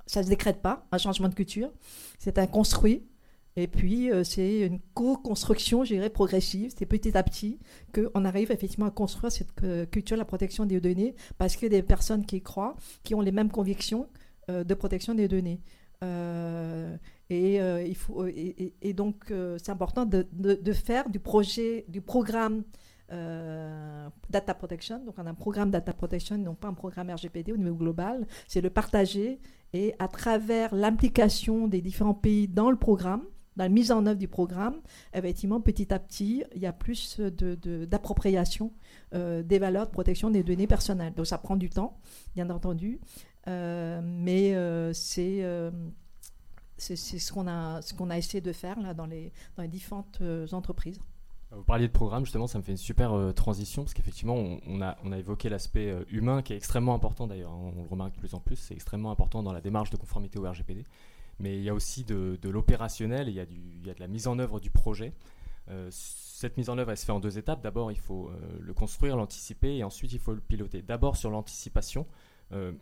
ça ne se décrète pas, un changement de culture. C'est un construit. Et puis, euh, c'est une co-construction, je dirais, progressive. C'est petit à petit qu'on arrive effectivement à construire cette euh, culture de la protection des données parce qu'il y a des personnes qui y croient, qui ont les mêmes convictions euh, de protection des données. et, il faut, et, donc, c'est important de, de, faire du projet, du programme data protection. Donc, on a un programme data protection, non pas un programme RGPD au niveau global. C'est le partager et à travers l'implication des différents pays dans le programme, dans la mise en œuvre du programme, effectivement, petit à petit, il y a plus d'appropriation euh, des valeurs de protection des données personnelles. Donc ça prend du temps, bien entendu, euh, mais euh, c'est ce qu'on a, ce a essayé de faire là, dans, les, dans les différentes entreprises. Vous parliez de programme, justement, ça me fait une super transition, parce qu'effectivement, on, a, on a évoqué l'aspect humain qui est extrêmement important d'ailleurs, hein, on, le remarque de plus en plus, c'est extrêmement important dans la démarche de conformité au RGPD mais il y a aussi de, l'opérationnel, il, y a de la mise en œuvre du projet. Euh, cette mise en œuvre, elle se fait en deux étapes. D'abord, il faut euh, le construire, l'anticiper, et ensuite, il faut le piloter. D'abord, sur l'anticipation, euh,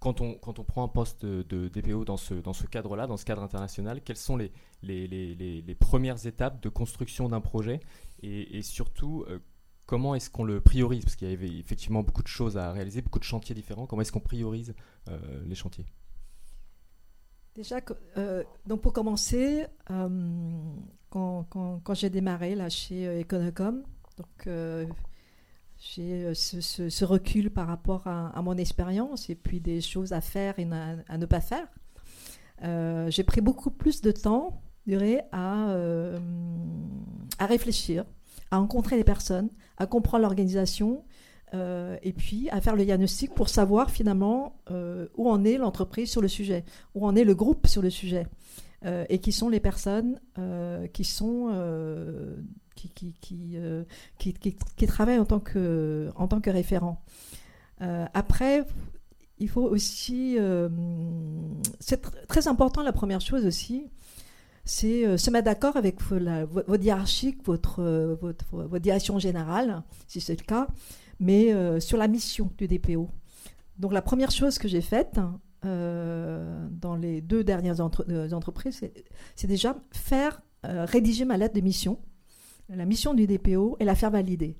quand on, quand on prend un poste de, DPO dans ce, dans ce cadre-là, dans ce cadre international, quelles sont les, les, les, premières étapes de construction d'un projet et, surtout, euh, comment est-ce qu'on le priorise? Parce qu'il y avait effectivement beaucoup de choses à réaliser, beaucoup de chantiers différents. Comment est-ce qu'on priorise les chantiers? Déjà, euh, donc pour commencer, quand, quand, j'ai démarré là, chez Econocom, donc j'ai ce, ce, recul par rapport à, mon expérience et puis des choses à faire et à, ne pas faire. j'ai pris beaucoup plus de temps à, à réfléchir, à rencontrer les personnes, à comprendre l'organisation euh, et puis à faire le diagnostic pour savoir finalement euh, où en est l'entreprise sur le sujet, où en est le groupe sur le sujet euh, et qui sont les personnes qui sont qui, qui, qui, travaillent en tant que, en tant que référent. après, il faut aussi, c'est très important la première chose aussi, c'est se mettre d'accord avec hiérarchique, votre, euh, votre, votre, direction générale, si c'est le cas, mais euh, sur la mission du DPO. Donc la première chose que j'ai faite dans les deux dernières entreprises, c'est déjà faire rédiger ma lettre de mission, la mission du DPO, et la faire valider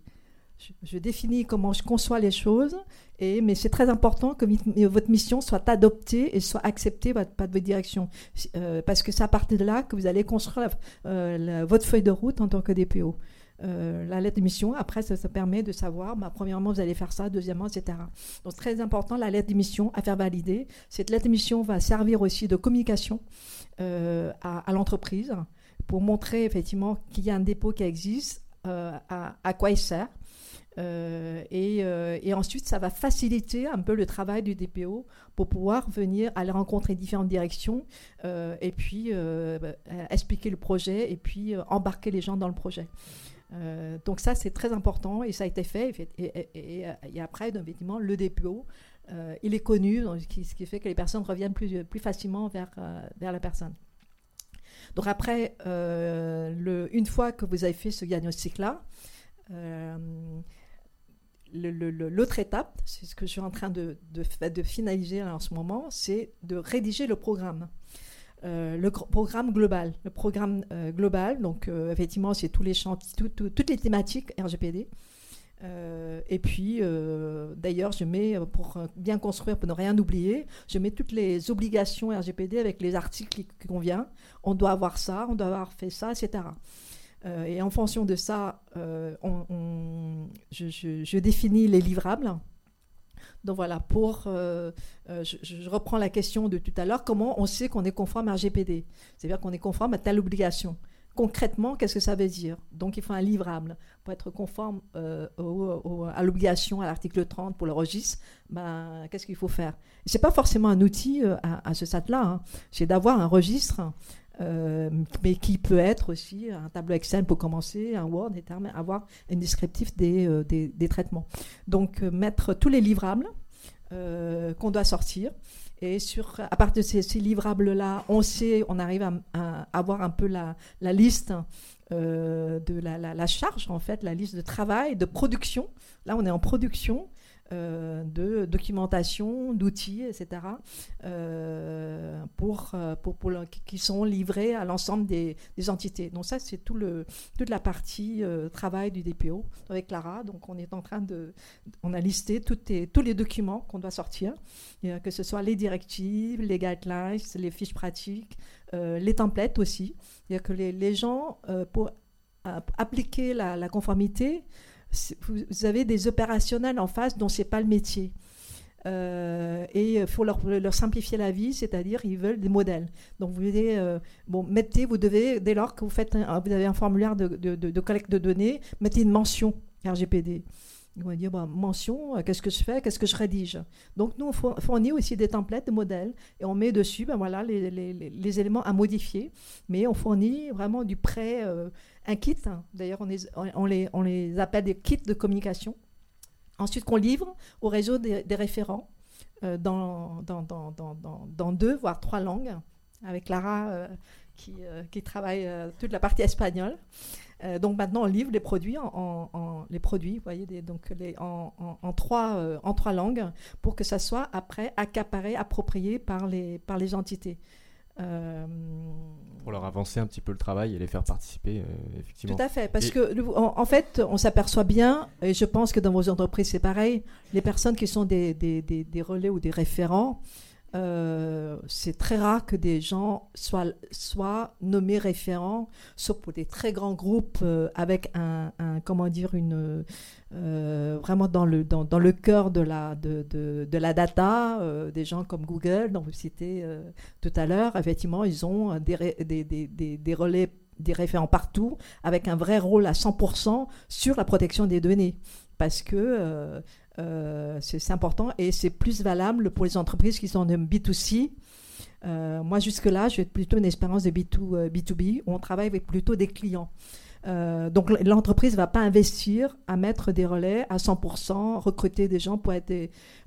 je, définis comment je conçois les choses, et, mais c'est très important que votre mission soit adoptée et soit acceptée par, votre direction. Euh, parce que c'est à partir de là que vous allez construire euh, votre feuille de route en tant que DPO. Euh, la lettre de mission, après, ça, permet de savoir, bah, premièrement, vous allez faire ça, deuxièmement, etc. Donc, très important, la lettre de mission à faire valider. Cette lettre de mission va servir aussi de communication à, à l'entreprise pour montrer effectivement qu'il y a un dépôt qui existe, à, à, quoi il sert, euh, euh, et, ensuite, ça va faciliter un peu le travail du DPO pour pouvoir venir aller rencontrer différentes directions euh, et puis bah, expliquer le projet et puis embarquer les gens dans le projet. Donc ça, c'est très important et ça a été fait. Et, et, après, effectivement, le DPO, il est connu, ce qui, fait que les personnes reviennent plus, facilement vers, vers la personne. Donc après, une fois que vous avez fait ce diagnostic-là, l'autre étape, c'est ce que je suis en train de, finaliser en ce moment, c'est de rédiger le programme. Euh, le programme global. Le programme euh, global, donc euh, effectivement, c'est tous les chantiers, toutes les thématiques RGPD. et puis, d'ailleurs, je mets, pour bien construire, pour ne rien oublier, je mets toutes les obligations RGPD avec les articles qui conviennent. On doit avoir ça, on doit avoir fait ça, etc. Et en fonction de ça, je, définis les livrables. Donc voilà, pour, euh, je, reprends la question de tout à l'heure, comment on sait qu'on est conforme à RGPD C'est-à-dire qu'on est conforme à telle obligation. Concrètement, qu'est-ce que ça veut dire? Donc il faut un livrable. Pour être conforme à l'obligation, à l'article 30 pour le registre, ben, qu'est-ce qu'il faut faire? Ce n'est pas forcément un outil à, ce stade-là, hein. c'est d'avoir un registre euh, mais qui peut être aussi un tableau Excel pour commencer, un Word, et avoir un descriptif des, euh, des, traitements. Donc, euh, mettre tous les livrables qu'on doit sortir. Et sur, à partir de ces, livrables-là, on sait, on arrive à, avoir un peu la, la liste de la, la, charge, en fait, la liste de travail, de production. Là, on est en production. Euh, de documentation, d'outils, etc., euh, euh, pour, pour qui sont livrés à l'ensemble des, entités. Donc ça, c'est tout le, toute la partie travail du DPO avec Clara. Donc on est en train de... On a listé les, tous les documents qu'on doit sortir, que ce soit les directives, les guidelines, les fiches pratiques, les templates aussi. C'est-à-dire que les, les gens, pour appliquer la conformité, vous avez des opérationnels en face dont c'est pas le métier. Euh, et il faut leur, simplifier la vie, c'est-à-dire ils veulent des modèles. Donc vous devez, euh, bon, mettez, vous devez, dès lors que vous, faites vous avez un formulaire de, de, de, collecte de données, mettez une mention RGPD. Ils vont dire, bon, mention, euh, qu'est-ce que je fais, qu'est-ce que je rédige. Donc nous, on fournit aussi des templates de modèles et on met dessus ben, voilà, les, éléments à modifier, mais on fournit vraiment du prêt un kit. D'ailleurs, on les, on, les, appelle des kits de communication. Ensuite, qu'on livre au réseau des, référents euh, dans, dans, dans, dans, deux, voire trois langues, avec Lara euh, qui, euh, qui, travaille toute la partie espagnole. Euh, donc maintenant, on livre les produits en, les produits, voyez, donc les, en, trois, euh, en trois langues pour que ça soit après accaparé, approprié par les, par les entités. Euh, pour leur avancer un petit peu le travail et les faire participer, effectivement. Tout à fait, parce que en, fait, on s'aperçoit bien, et je pense que dans vos entreprises c'est pareil, les personnes qui sont des, des, des relais ou des référents, euh, c'est très rare que des gens soient, soient nommés référents, sauf pour des très grands groupes euh, avec un, comment dire, une, euh, vraiment dans le, dans, dans, le cœur de la, de, de, de la data, des gens comme Google, dont vous citez tout à l'heure, effectivement, ils ont des, des, des, des relais des référents partout, avec un vrai rôle à 100% sur la protection des données. Parce que c'est important et c'est plus valable pour les entreprises qui sont en B2C. Euh, moi, jusque-là, j'ai plutôt une expérience de B2, B2B euh, où on travaille avec plutôt des clients. donc l'entreprise ne va pas investir à mettre des relais à 100%, recruter des gens pour être...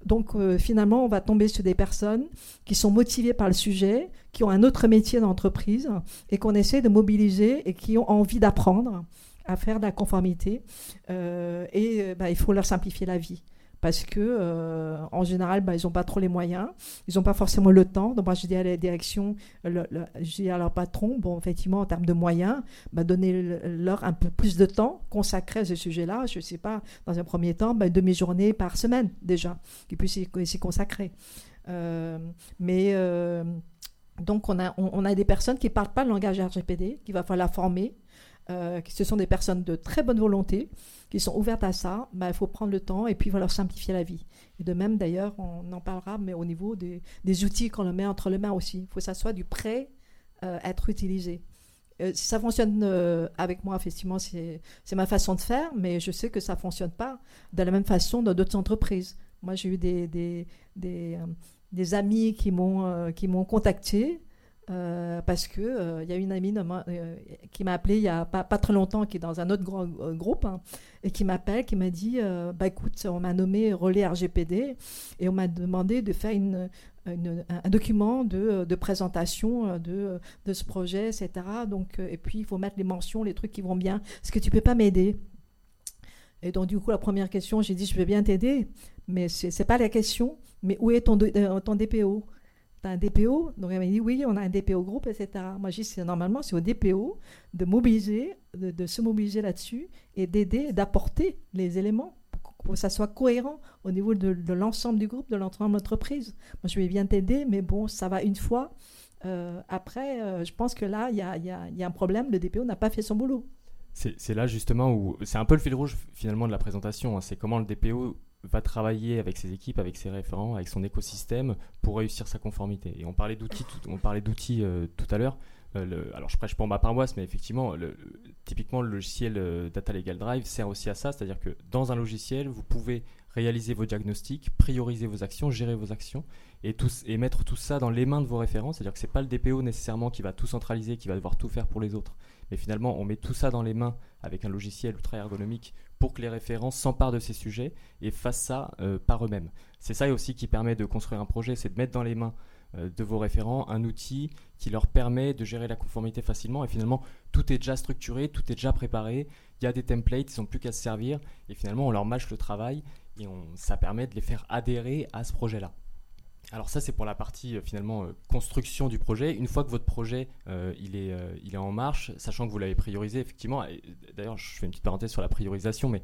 Donc finalement, on va tomber sur des personnes qui sont motivées par le sujet, qui ont un autre métier d'entreprise et qu'on essaie de mobiliser et qui ont envie d'apprendre à faire de la conformité. et bah, il faut leur simplifier la vie parce que euh, en général, bah, ils n'ont pas trop les moyens, ils n'ont pas forcément le temps. Donc moi, je dis à la direction, je dis à leur patron, bon, effectivement, en termes de moyens, bah, donnez-leur un peu plus de temps consacré à ce sujet-là. Je ne sais pas, dans un premier temps, bah, demi-journée par semaine déjà, qu'ils puissent s'y consacrer. Euh, mais euh, donc on a, on, a des personnes qui ne parlent pas le langage RGPD, qu'il va falloir former. Ce sont des personnes de très bonne volonté, qui sont ouvertes à ça, bah, il faut prendre le temps et puis va leur simplifier la vie. De même, d'ailleurs, on en parlera, mais au niveau des, outils qu'on met entre les mains aussi. Il faut que ça soit du prêt euh, à être utilisé. Euh, ça fonctionne euh, avec moi, effectivement, c'est ma façon de faire, mais je sais que ça ne fonctionne pas de la même façon dans d'autres entreprises. Moi, j'ai eu des amis qui m'ont contacté euh, parce que il euh, y a une amie euh, qui m'a appelé il y a pas, très longtemps, qui est dans un autre groupe, hein, et qui m'appelle, qui m'a dit bah écoute, on m'a nommé relais RGPD et on m'a demandé de faire un document de, présentation de, ce projet, etc. Donc, et puis il faut mettre les mentions, les trucs qui vont bien. Est-ce que tu peux pas m'aider? Et donc du coup, la première question, j'ai dit je vais bien t'aider, mais c'est pas la question. Mais où est ton DPO T'as un DPO Donc elle m'a dit oui, on a un DPO groupe, etc. Moi, j'ai dit normalement, c'est au DPO de mobiliser, de, se mobiliser là-dessus et d'aider, d'apporter les éléments pour que ça soit cohérent au niveau de, l'ensemble du groupe, de l'entreprise. Moi, je vais bien t'aider, mais bon, ça va une fois. Euh, après, euh, je pense que là, il y a, y a, un problème. Le DPO n'a pas fait son boulot. C'est là justement où c'est un peu le fil rouge finalement de la présentation. Hein. C'est comment le DPO va travailler avec ses équipes, avec ses référents, avec son écosystème pour réussir sa conformité. Et on parlait d'outils, d'outils euh, tout à l'heure. Euh, alors je prêche pour ma paroisse, mais effectivement, typiquement le logiciel euh, Data Legal Drive sert aussi à ça, c'est-à-dire que dans un logiciel, vous pouvez réaliser vos diagnostics, prioriser vos actions, gérer vos actions et, et mettre tout ça dans les mains de vos référents. C'est-à-dire que c'est pas le DPO nécessairement qui va tout centraliser, qui va devoir tout faire pour les autres, mais finalement on met tout ça dans les mains avec un logiciel ultra ergonomique pour que les référents s'emparent de ces sujets et fassent ça euh, par eux-mêmes. C'est ça aussi qui permet de construire un projet, c'est de mettre dans les mains euh, de vos référents un outil qui leur permet de gérer la conformité facilement et finalement tout est déjà structuré, tout est déjà préparé, il y a des templates, ils n'ont plus qu'à se servir et finalement on leur mâche le travail et ça permet de les faire adhérer à ce projet-là. Alors ça c'est pour la partie euh, finalement euh, construction du projet. Une fois que votre projet euh, il, est, il est en marche, sachant que vous l'avez priorisé effectivement, d'ailleurs je fais une petite parenthèse sur la priorisation, mais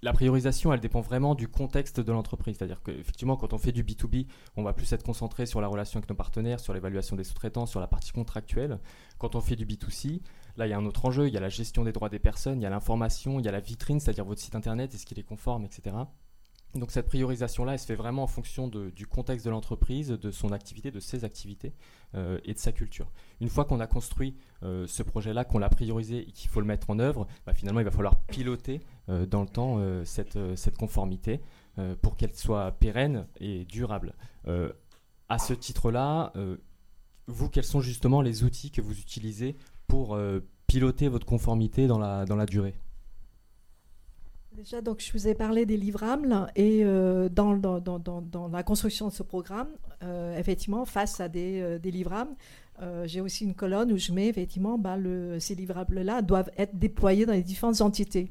la priorisation elle dépend vraiment du contexte de l'entreprise. C'est-à-dire qu'effectivement quand on fait du B2B, on va plus être concentré sur la relation avec nos partenaires, sur l'évaluation des sous-traitants, sur la partie contractuelle. Quand on fait du B2C, là il y a un autre enjeu, il y a la gestion des droits des personnes, il y a l'information, il y a la vitrine, c'est-à-dire votre site internet, est-ce qu'il est conforme, etc. Donc cette priorisation-là, elle se fait vraiment en fonction du contexte de l'entreprise, de son activité, de ses activités euh, et de sa culture. Une fois qu'on a construit euh, ce projet-là, qu'on l'a priorisé et qu'il faut le mettre en œuvre, bah, finalement, il va falloir piloter euh, dans le temps cette, conformité pour qu'elle soit pérenne et durable. à ce titre-là, vous, quels sont justement les outils que vous utilisez pour piloter votre conformité dans la durée? Déjà, donc, je vous ai parlé des livrables et dans, dans, dans, la construction de ce programme, effectivement, face à des, des livrables, j'ai aussi une colonne où je mets effectivement bah, ces livrables-là doivent être déployés dans les différentes entités.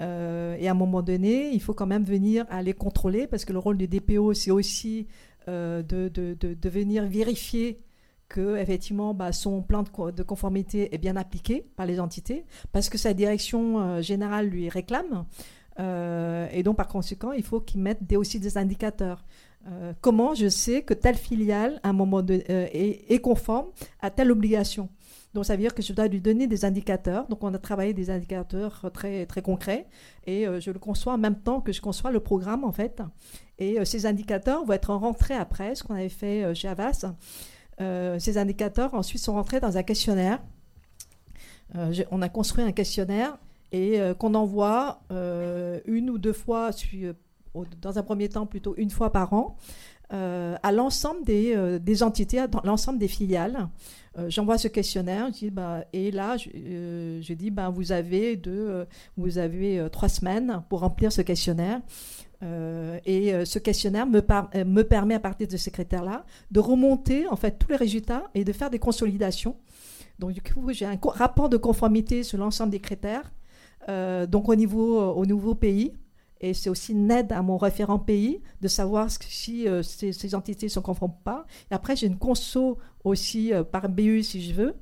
Euh, et à un moment donné, il faut quand même venir à les contrôler parce que le rôle du DPO, c'est aussi euh, de, venir vérifier que effectivement bah, son plan de, conformité est bien appliqué par les entités parce que sa direction euh, générale lui réclame. et donc par conséquent, il faut qu'ils mettent des, aussi des indicateurs. comment je sais que telle filiale à un moment de, est, conforme à telle obligation? Donc, ça veut dire que je dois lui donner des indicateurs. Donc, on a travaillé des indicateurs très, très concrets et euh, je le conçois en même temps que je conçois le programme, en fait. Et euh, ces indicateurs vont être rentrés après, ce qu'on avait fait euh, chez Avas. Ces indicateurs, ensuite, sont rentrés dans un questionnaire. on a construit un questionnaire et qu'on envoie une ou deux fois, dans un premier temps plutôt une fois par an, à l'ensemble des, entités, à l'ensemble des filiales. Euh, j'envoie ce questionnaire, je bah, et là, je, euh, dis, bah, euh, vous avez trois semaines pour remplir ce questionnaire. Et ce questionnaire me, me, permet, à partir de ces critères-là, de remonter en fait tous les résultats et de faire des consolidations. Donc, du coup, j'ai un rapport de conformité sur l'ensemble des critères. donc, au niveau, au nouveau pays, et c'est aussi une aide à mon référent pays de savoir si euh, ces, entités sont conformes ou pas. Et après, j'ai une conso aussi euh, par BU si je veux.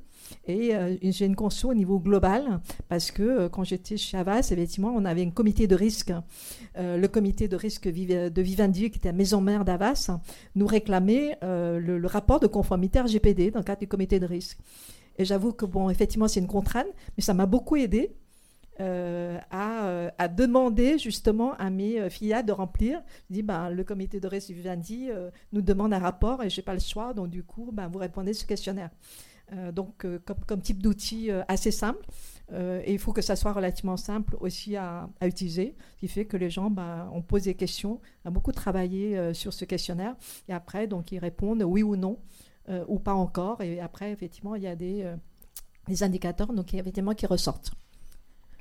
Et euh, j'ai une conso au niveau global parce que quand j'étais chez Avas, effectivement, on avait un comité de risque. le comité de risque de Vivendi, qui était la maison mère d'Avas, nous réclamait le, rapport de conformité RGPD dans le cadre du comité de risque. Et j'avoue que, bon, effectivement, c'est une contrainte, mais ça m'a beaucoup aidé euh, euh, à, demander justement à mes euh, filiales de remplir. Je dis, ben, le comité de risque Vivendi nous demande un rapport et je n'ai pas le choix, donc du coup, ben, vous répondez ce questionnaire. Donc, comme, type d'outil assez simple. et il faut que ça soit relativement simple aussi à, utiliser, ce qui fait que les gens ben, ont posé des questions, ont beaucoup travaillé sur ce questionnaire, et après, donc, ils répondent oui ou non, ou pas encore, et après, effectivement, il y a des, des indicateurs donc, effectivement, qui ressortent.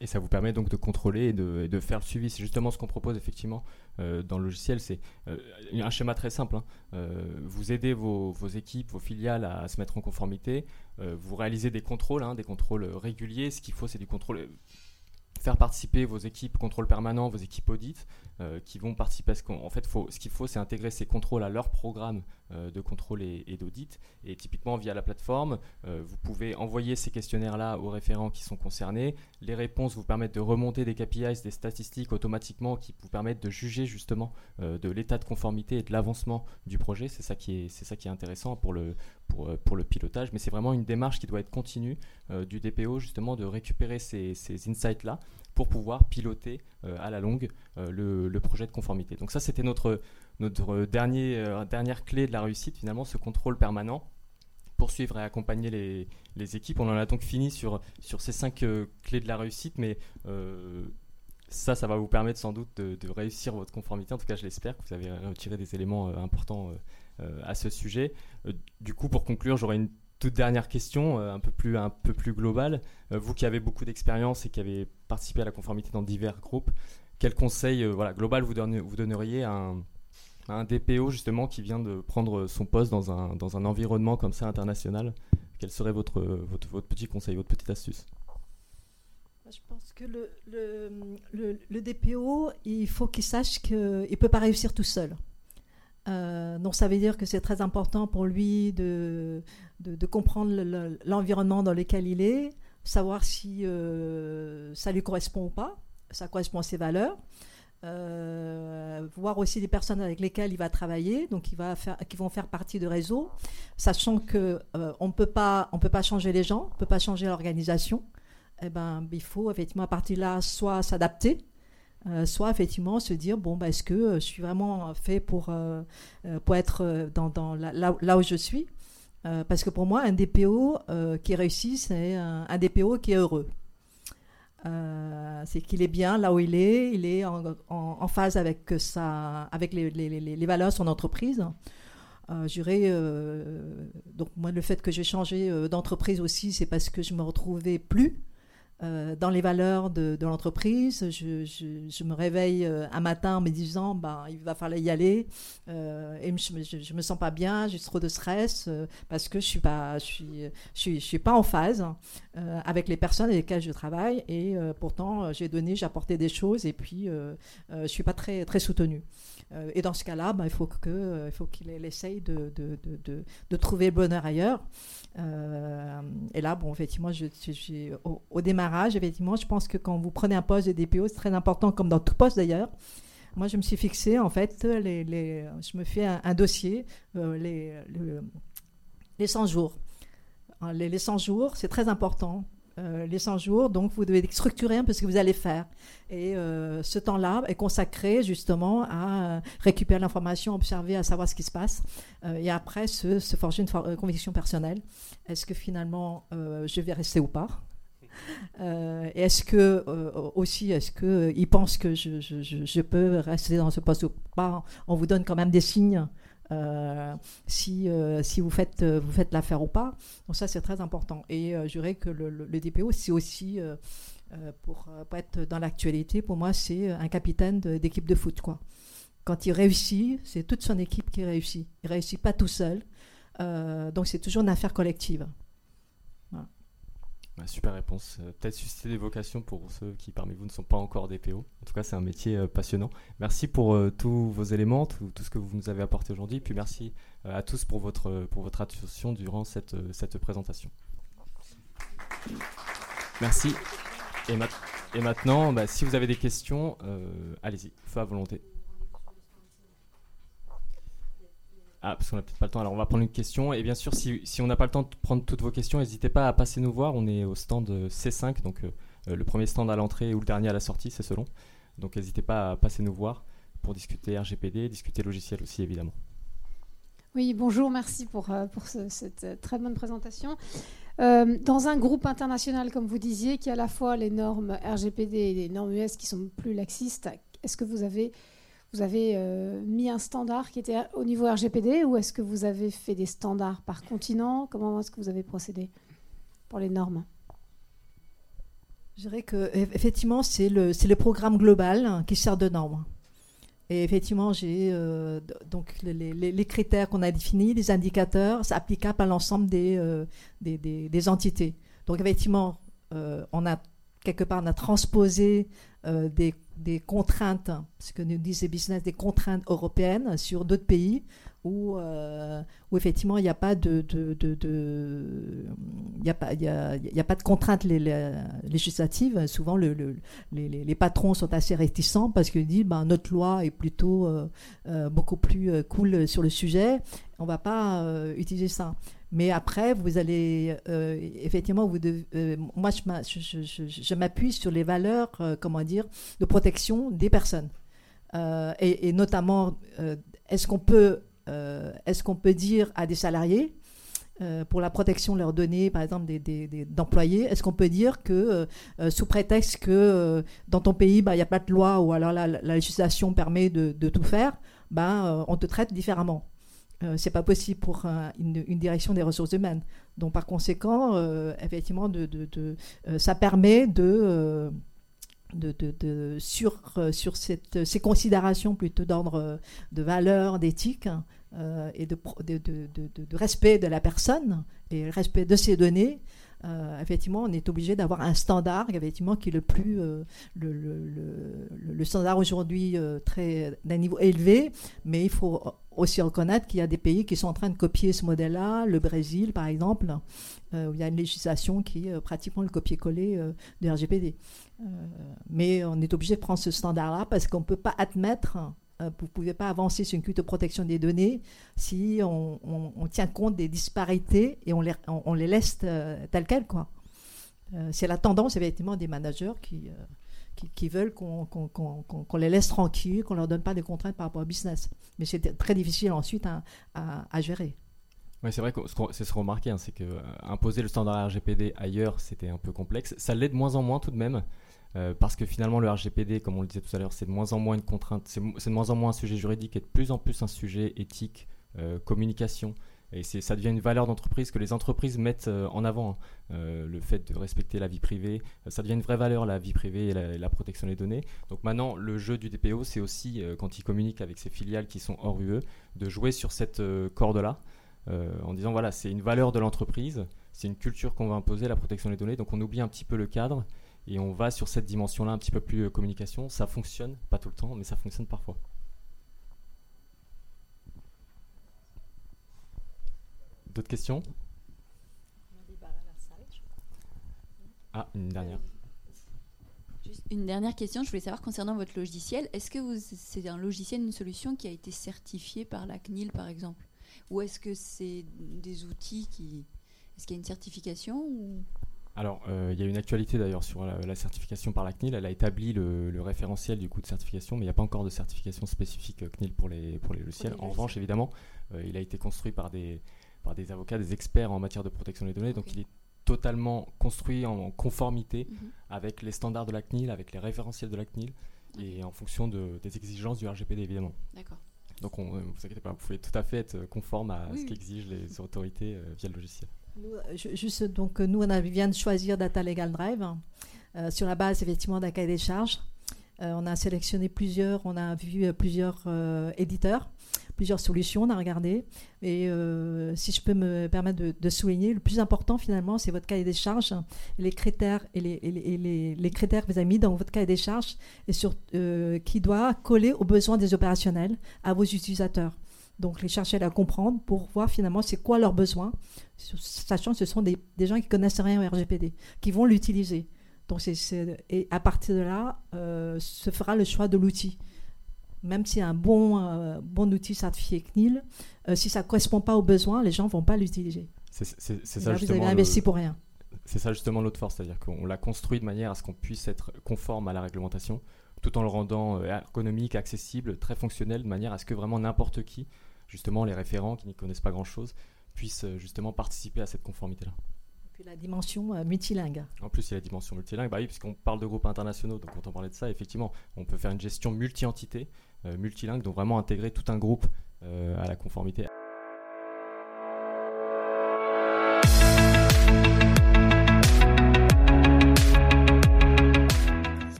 Et ça vous permet donc de contrôler et de, faire le suivi. C'est justement ce qu'on propose effectivement euh, dans le logiciel. C'est euh, un schéma très simple. Hein. Euh, vous aidez vos, équipes, vos filiales à, se mettre en conformité. vous réalisez des contrôles, hein, des contrôles réguliers. Ce qu'il faut, c'est du contrôle faire participer vos équipes contrôle permanent, vos équipes audit, euh, qui vont participer. Parce qu'en fait, ce qu'il faut, c'est intégrer ces contrôles à leur programme euh, de contrôle et, d'audit. Et typiquement, via la plateforme, euh, vous pouvez envoyer ces questionnaires-là aux référents qui sont concernés. Les réponses vous permettent de remonter des KPIs, des statistiques automatiquement qui vous permettent de juger justement de l'état de conformité et de l'avancement du projet. C'est ça, qui est, intéressant pour le, pilotage. Mais c'est vraiment une démarche qui doit être continue du DPO, justement, de récupérer ces insights-là pour pouvoir piloter euh, à la longue euh, le, projet de conformité. Donc ça, c'était notre, euh, dernière clé de la réussite, finalement, ce contrôle permanent poursuivre et accompagner les, équipes. On en a donc fini sur, ces cinq clés de la réussite, mais ça, ça va vous permettre sans doute de, de, réussir votre conformité. En tout cas, je l'espère que vous avez retiré des éléments importants à ce sujet. du coup, pour conclure, j'aurais une toute dernière question, euh, un, peu plus, globale. Euh, vous qui avez beaucoup d'expérience et qui avez participé à la conformité dans divers groupes, quel conseil euh, voilà, global vous, donneriez à un, DPO justement qui vient de prendre son poste dans un, environnement comme ça international? Quel serait votre, petit conseil, votre petite astuce? Je pense que le, le, le DPO, il faut qu'il sache qu'il ne peut pas réussir tout seul. Euh, donc ça veut dire que c'est très important pour lui de, de, comprendre l'environnement dans lequel il est, savoir si euh, ça lui correspond ou pas, ça correspond à ses valeurs. Euh, voir aussi les personnes avec lesquelles il va travailler, donc qui vont faire partie du réseau, sachant que on peut pas, on peut pas changer les gens, on peut pas changer l'organisation. Eh ben, il faut effectivement à partir de là soit s'adapter, euh, soit effectivement se dire bon bah, est-ce que euh, je suis vraiment fait pour, euh, pour être dans, dans là, où je suis? Parce que pour moi un DPO qui réussit c'est un, DPO qui est heureux. C'est qu'il est bien là où il est il est en, en, phase avec ça avec les, les, les, valeurs de son entreprise. Donc moi le fait que j'ai changé d'entreprise aussi c'est parce que je me retrouvais plus euh, dans les valeurs de, l'entreprise. Je, me réveille euh, un matin en me disant bah, il va falloir y aller euh, et je, ne me sens pas bien, j'ai trop de stress parce que je suis pas, je suis, je suis, pas en phase avec les personnes avec lesquelles je travaille et pourtant j'ai donné, j'ai apporté des choses et puis je suis pas très, très soutenue. et dans ce cas-là, bah, il faut que, il faut qu'il essaye de, de, de, trouver le bonheur ailleurs. Euh, et là, bon, effectivement, je, au, démarrage, effectivement, je pense que quand vous prenez un poste de DPO, c'est très important, comme dans tout poste d'ailleurs. Moi, je me suis fixé, en fait, je me fais un, dossier, euh, les, les 100 jours. Les, les 100 jours, c'est très important. Euh, les 100 jours. Donc, vous devez structurer un peu ce que vous allez faire. Et euh, ce temps-là est consacré justement à récupérer l'information, observer, à savoir ce qui se passe. Euh, et après, se, forger une conviction personnelle. Est-ce que finalement, je vais rester ou pas? Est-ce que aussi, est-ce que il pense que je, je, peux rester dans ce poste ou pas? On vous donne quand même des signes euh, si, euh, si vous faites, euh, vous faites l'affaire ou pas. Donc ça, c'est très important. Et je dirais que le, DPO, c'est aussi, pour, être dans l'actualité, pour moi, c'est un capitaine d'équipe de, foot. Quand il réussit, c'est toute son équipe qui réussit. Il ne réussit pas tout seul. donc c'est toujours une affaire collective. Super réponse. Euh, peut-être susciter des vocations pour ceux qui parmi vous ne sont pas encore DPO. En tout cas, c'est un métier euh, passionnant. Merci pour euh, tous vos éléments, tout, ce que vous nous avez apporté aujourd'hui. Puis merci à tous pour votre, pour votre attention durant cette, cette présentation. Merci. Et, et maintenant, bah, si vous avez des questions, allez-y, feu à volonté. Ah, parce qu'on n'a peut-être pas le temps. Alors, on va prendre une question. Et bien sûr, si, on n'a pas le temps de prendre toutes vos questions, n'hésitez pas à passer nous voir. On est au stand C5, donc euh, euh, le premier stand à l'entrée ou le dernier à la sortie, c'est selon. Donc, n'hésitez pas à passer nous voir pour discuter RGPD, discuter logiciel aussi, évidemment. Oui, bonjour, merci pour, euh, pour cette très bonne présentation. dans un groupe international, comme vous disiez, qui a à la fois les normes RGPD et les normes US qui sont plus laxistes, est-ce que vous avez vous avez euh, mis un standard qui était au niveau RGPD ou est-ce que vous avez fait des standards par continent? Comment est-ce que vous avez procédé pour les normes? Je dirais que effectivement c'est le, le programme global qui sert de norme. Et effectivement, j'ai euh, donc les, critères qu'on a définis, les indicateurs, c'est applicable à l'ensemble des, euh, des, des, entités. Donc effectivement, on a quelque part on a transposé des des contraintes, ce que nous disent les business, des contraintes européennes sur d'autres pays où, euh, où effectivement il n'y a pas de, de, de, y a pas, y a, a pas de contraintes législatives. Souvent, le, les, les, patrons sont assez réticents parce qu'ils disent ben, notre loi est plutôt euh, euh, beaucoup plus cool sur le sujet. On ne va pas utiliser ça. Mais après, vous allez euh, effectivement, vous euh, moi, je, m'appuie sur les valeurs, euh, comment dire, de protection des personnes, et, notamment, est-ce qu'on peut, est-ce qu'on peut dire à des salariés pour la protection de leurs données, par exemple d'employés, est-ce qu'on peut dire que sous prétexte que dans ton pays, bah, il n'y a pas de loi ou alors la, législation permet de, tout faire, bah, on te traite différemment? Euh, c'est pas possible pour une, direction des ressources humaines. Donc par conséquent, euh, effectivement, de, euh, ça permet de, sur, sur cette, ces considérations plutôt d'ordre de valeur, d'éthique et de, respect de la personne et respect de ses données, euh, effectivement, on est obligé d'avoir un standard, effectivement, qui est le plus euh, le, le, le, standard aujourd'hui euh, très d'un niveau élevé, mais il faut aussi reconnaître qu'il y a des pays qui sont en train de copier ce modèle-là, le Brésil par exemple, où il y a une législation qui est pratiquement le copier-coller du RGPD. mais on est obligé de prendre ce standard-là parce qu'on ne peut pas admettre euh, vous ne pouvez pas avancer sur une culte de protection des données si on, tient compte des disparités et on les, laisse euh, telles quelles. Euh, c'est la tendance effectivement des managers qui, qui, veulent qu'on, les laisse tranquilles, qu'on ne leur donne pas des contraintes par rapport au business. Mais c'est très difficile ensuite à, gérer. Oui, c'est vrai que c'est ce remarqué, hein, c'est que imposer le standard RGPD ailleurs, c'était un peu complexe. Ça l'est de moins en moins tout de même. Euh, parce que finalement, le RGPD, comme on le disait tout à l'heure, c'est de moins en moins une contrainte, c'est de moins en moins un sujet juridique et de plus en plus un sujet éthique, euh, communication. Et ça devient une valeur d'entreprise que les entreprises mettent en avant. Hein. le fait de respecter la vie privée, ça devient une vraie valeur, la vie privée et la, protection des données. Donc maintenant, le jeu du DPO, c'est aussi, quand il communique avec ses filiales qui sont hors UE, de jouer sur cette corde-là. en disant voilà, c'est une valeur de l'entreprise, c'est une culture qu'on va imposer, la protection des données, donc on oublie un petit peu le cadre et on va sur cette dimension-là un petit peu plus communication. Ça fonctionne, pas tout le temps, mais ça fonctionne parfois. D'autres questions? Ah, une dernière. Juste une dernière question, je voulais savoir concernant votre logiciel, est-ce que c'est un logiciel, une solution qui a été certifiée par la CNIL par exemple? Ou est-ce que c'est des outils qui... Est-ce qu'il y a une certification ou... Alors, euh, il y a une actualité d'ailleurs sur la, certification par la CNIL. Elle a établi le, référentiel du coût de certification, mais il n'y a pas encore de certification spécifique euh, CNIL pour les, pour les logiciels. en revanche, évidemment, euh, il a été construit par des, par des avocats, des experts en matière de protection des données. Donc il est totalement construit en conformité mhm. avec les standards de la CNIL, avec les référentiels de la CNIL et en fonction de, des exigences du RGPD évidemment. D'accord. Donc on, ne vous inquiétez pas, vous pouvez tout à fait être conforme à ce qu'exigent les autorités euh, via le logiciel. Nous, euh, juste donc nous on vient de choisir Data Legal Drive euh, sur la base effectivement d'un cahier des charges. on a sélectionné plusieurs, on a vu plusieurs éditeurs plusieurs solutions, on a regardé. Et euh, si je peux me permettre de, souligner, le plus important finalement, c'est votre cahier des charges, les critères et les, les, critères que vous avez mis dans votre cahier des charges et sur, euh, qui doit coller aux besoins des opérationnels, à vos utilisateurs. Donc les chercher à comprendre pour voir finalement c'est quoi leurs besoins, sachant que ce sont des, des gens qui connaissent rien au RGPD, qui vont l'utiliser. Donc c'est, et à partir de là, euh, se fera le choix de l'outil même si un bon, euh, bon outil certifié CNIL, euh, si ça ne correspond pas aux besoins, les gens ne vont pas l'utiliser. C'est ça Vous avez investi pour rien. C'est ça justement l'autre force, c'est-à-dire qu'on l'a construit de manière à ce qu'on puisse être conforme à la réglementation, tout en le rendant euh, ergonomique, accessible, très fonctionnel, de manière à ce que vraiment n'importe qui, justement les référents qui n'y connaissent pas grand-chose, puissent justement participer à cette conformité-là la dimension euh, multilingue. En plus, il y a la dimension multilingue, bah oui, puisqu'on parle de groupes internationaux, donc quand on parlait de ça, effectivement, on peut faire une gestion multi-entité, euh, multilingue, donc vraiment intégrer tout un groupe euh, à la conformité.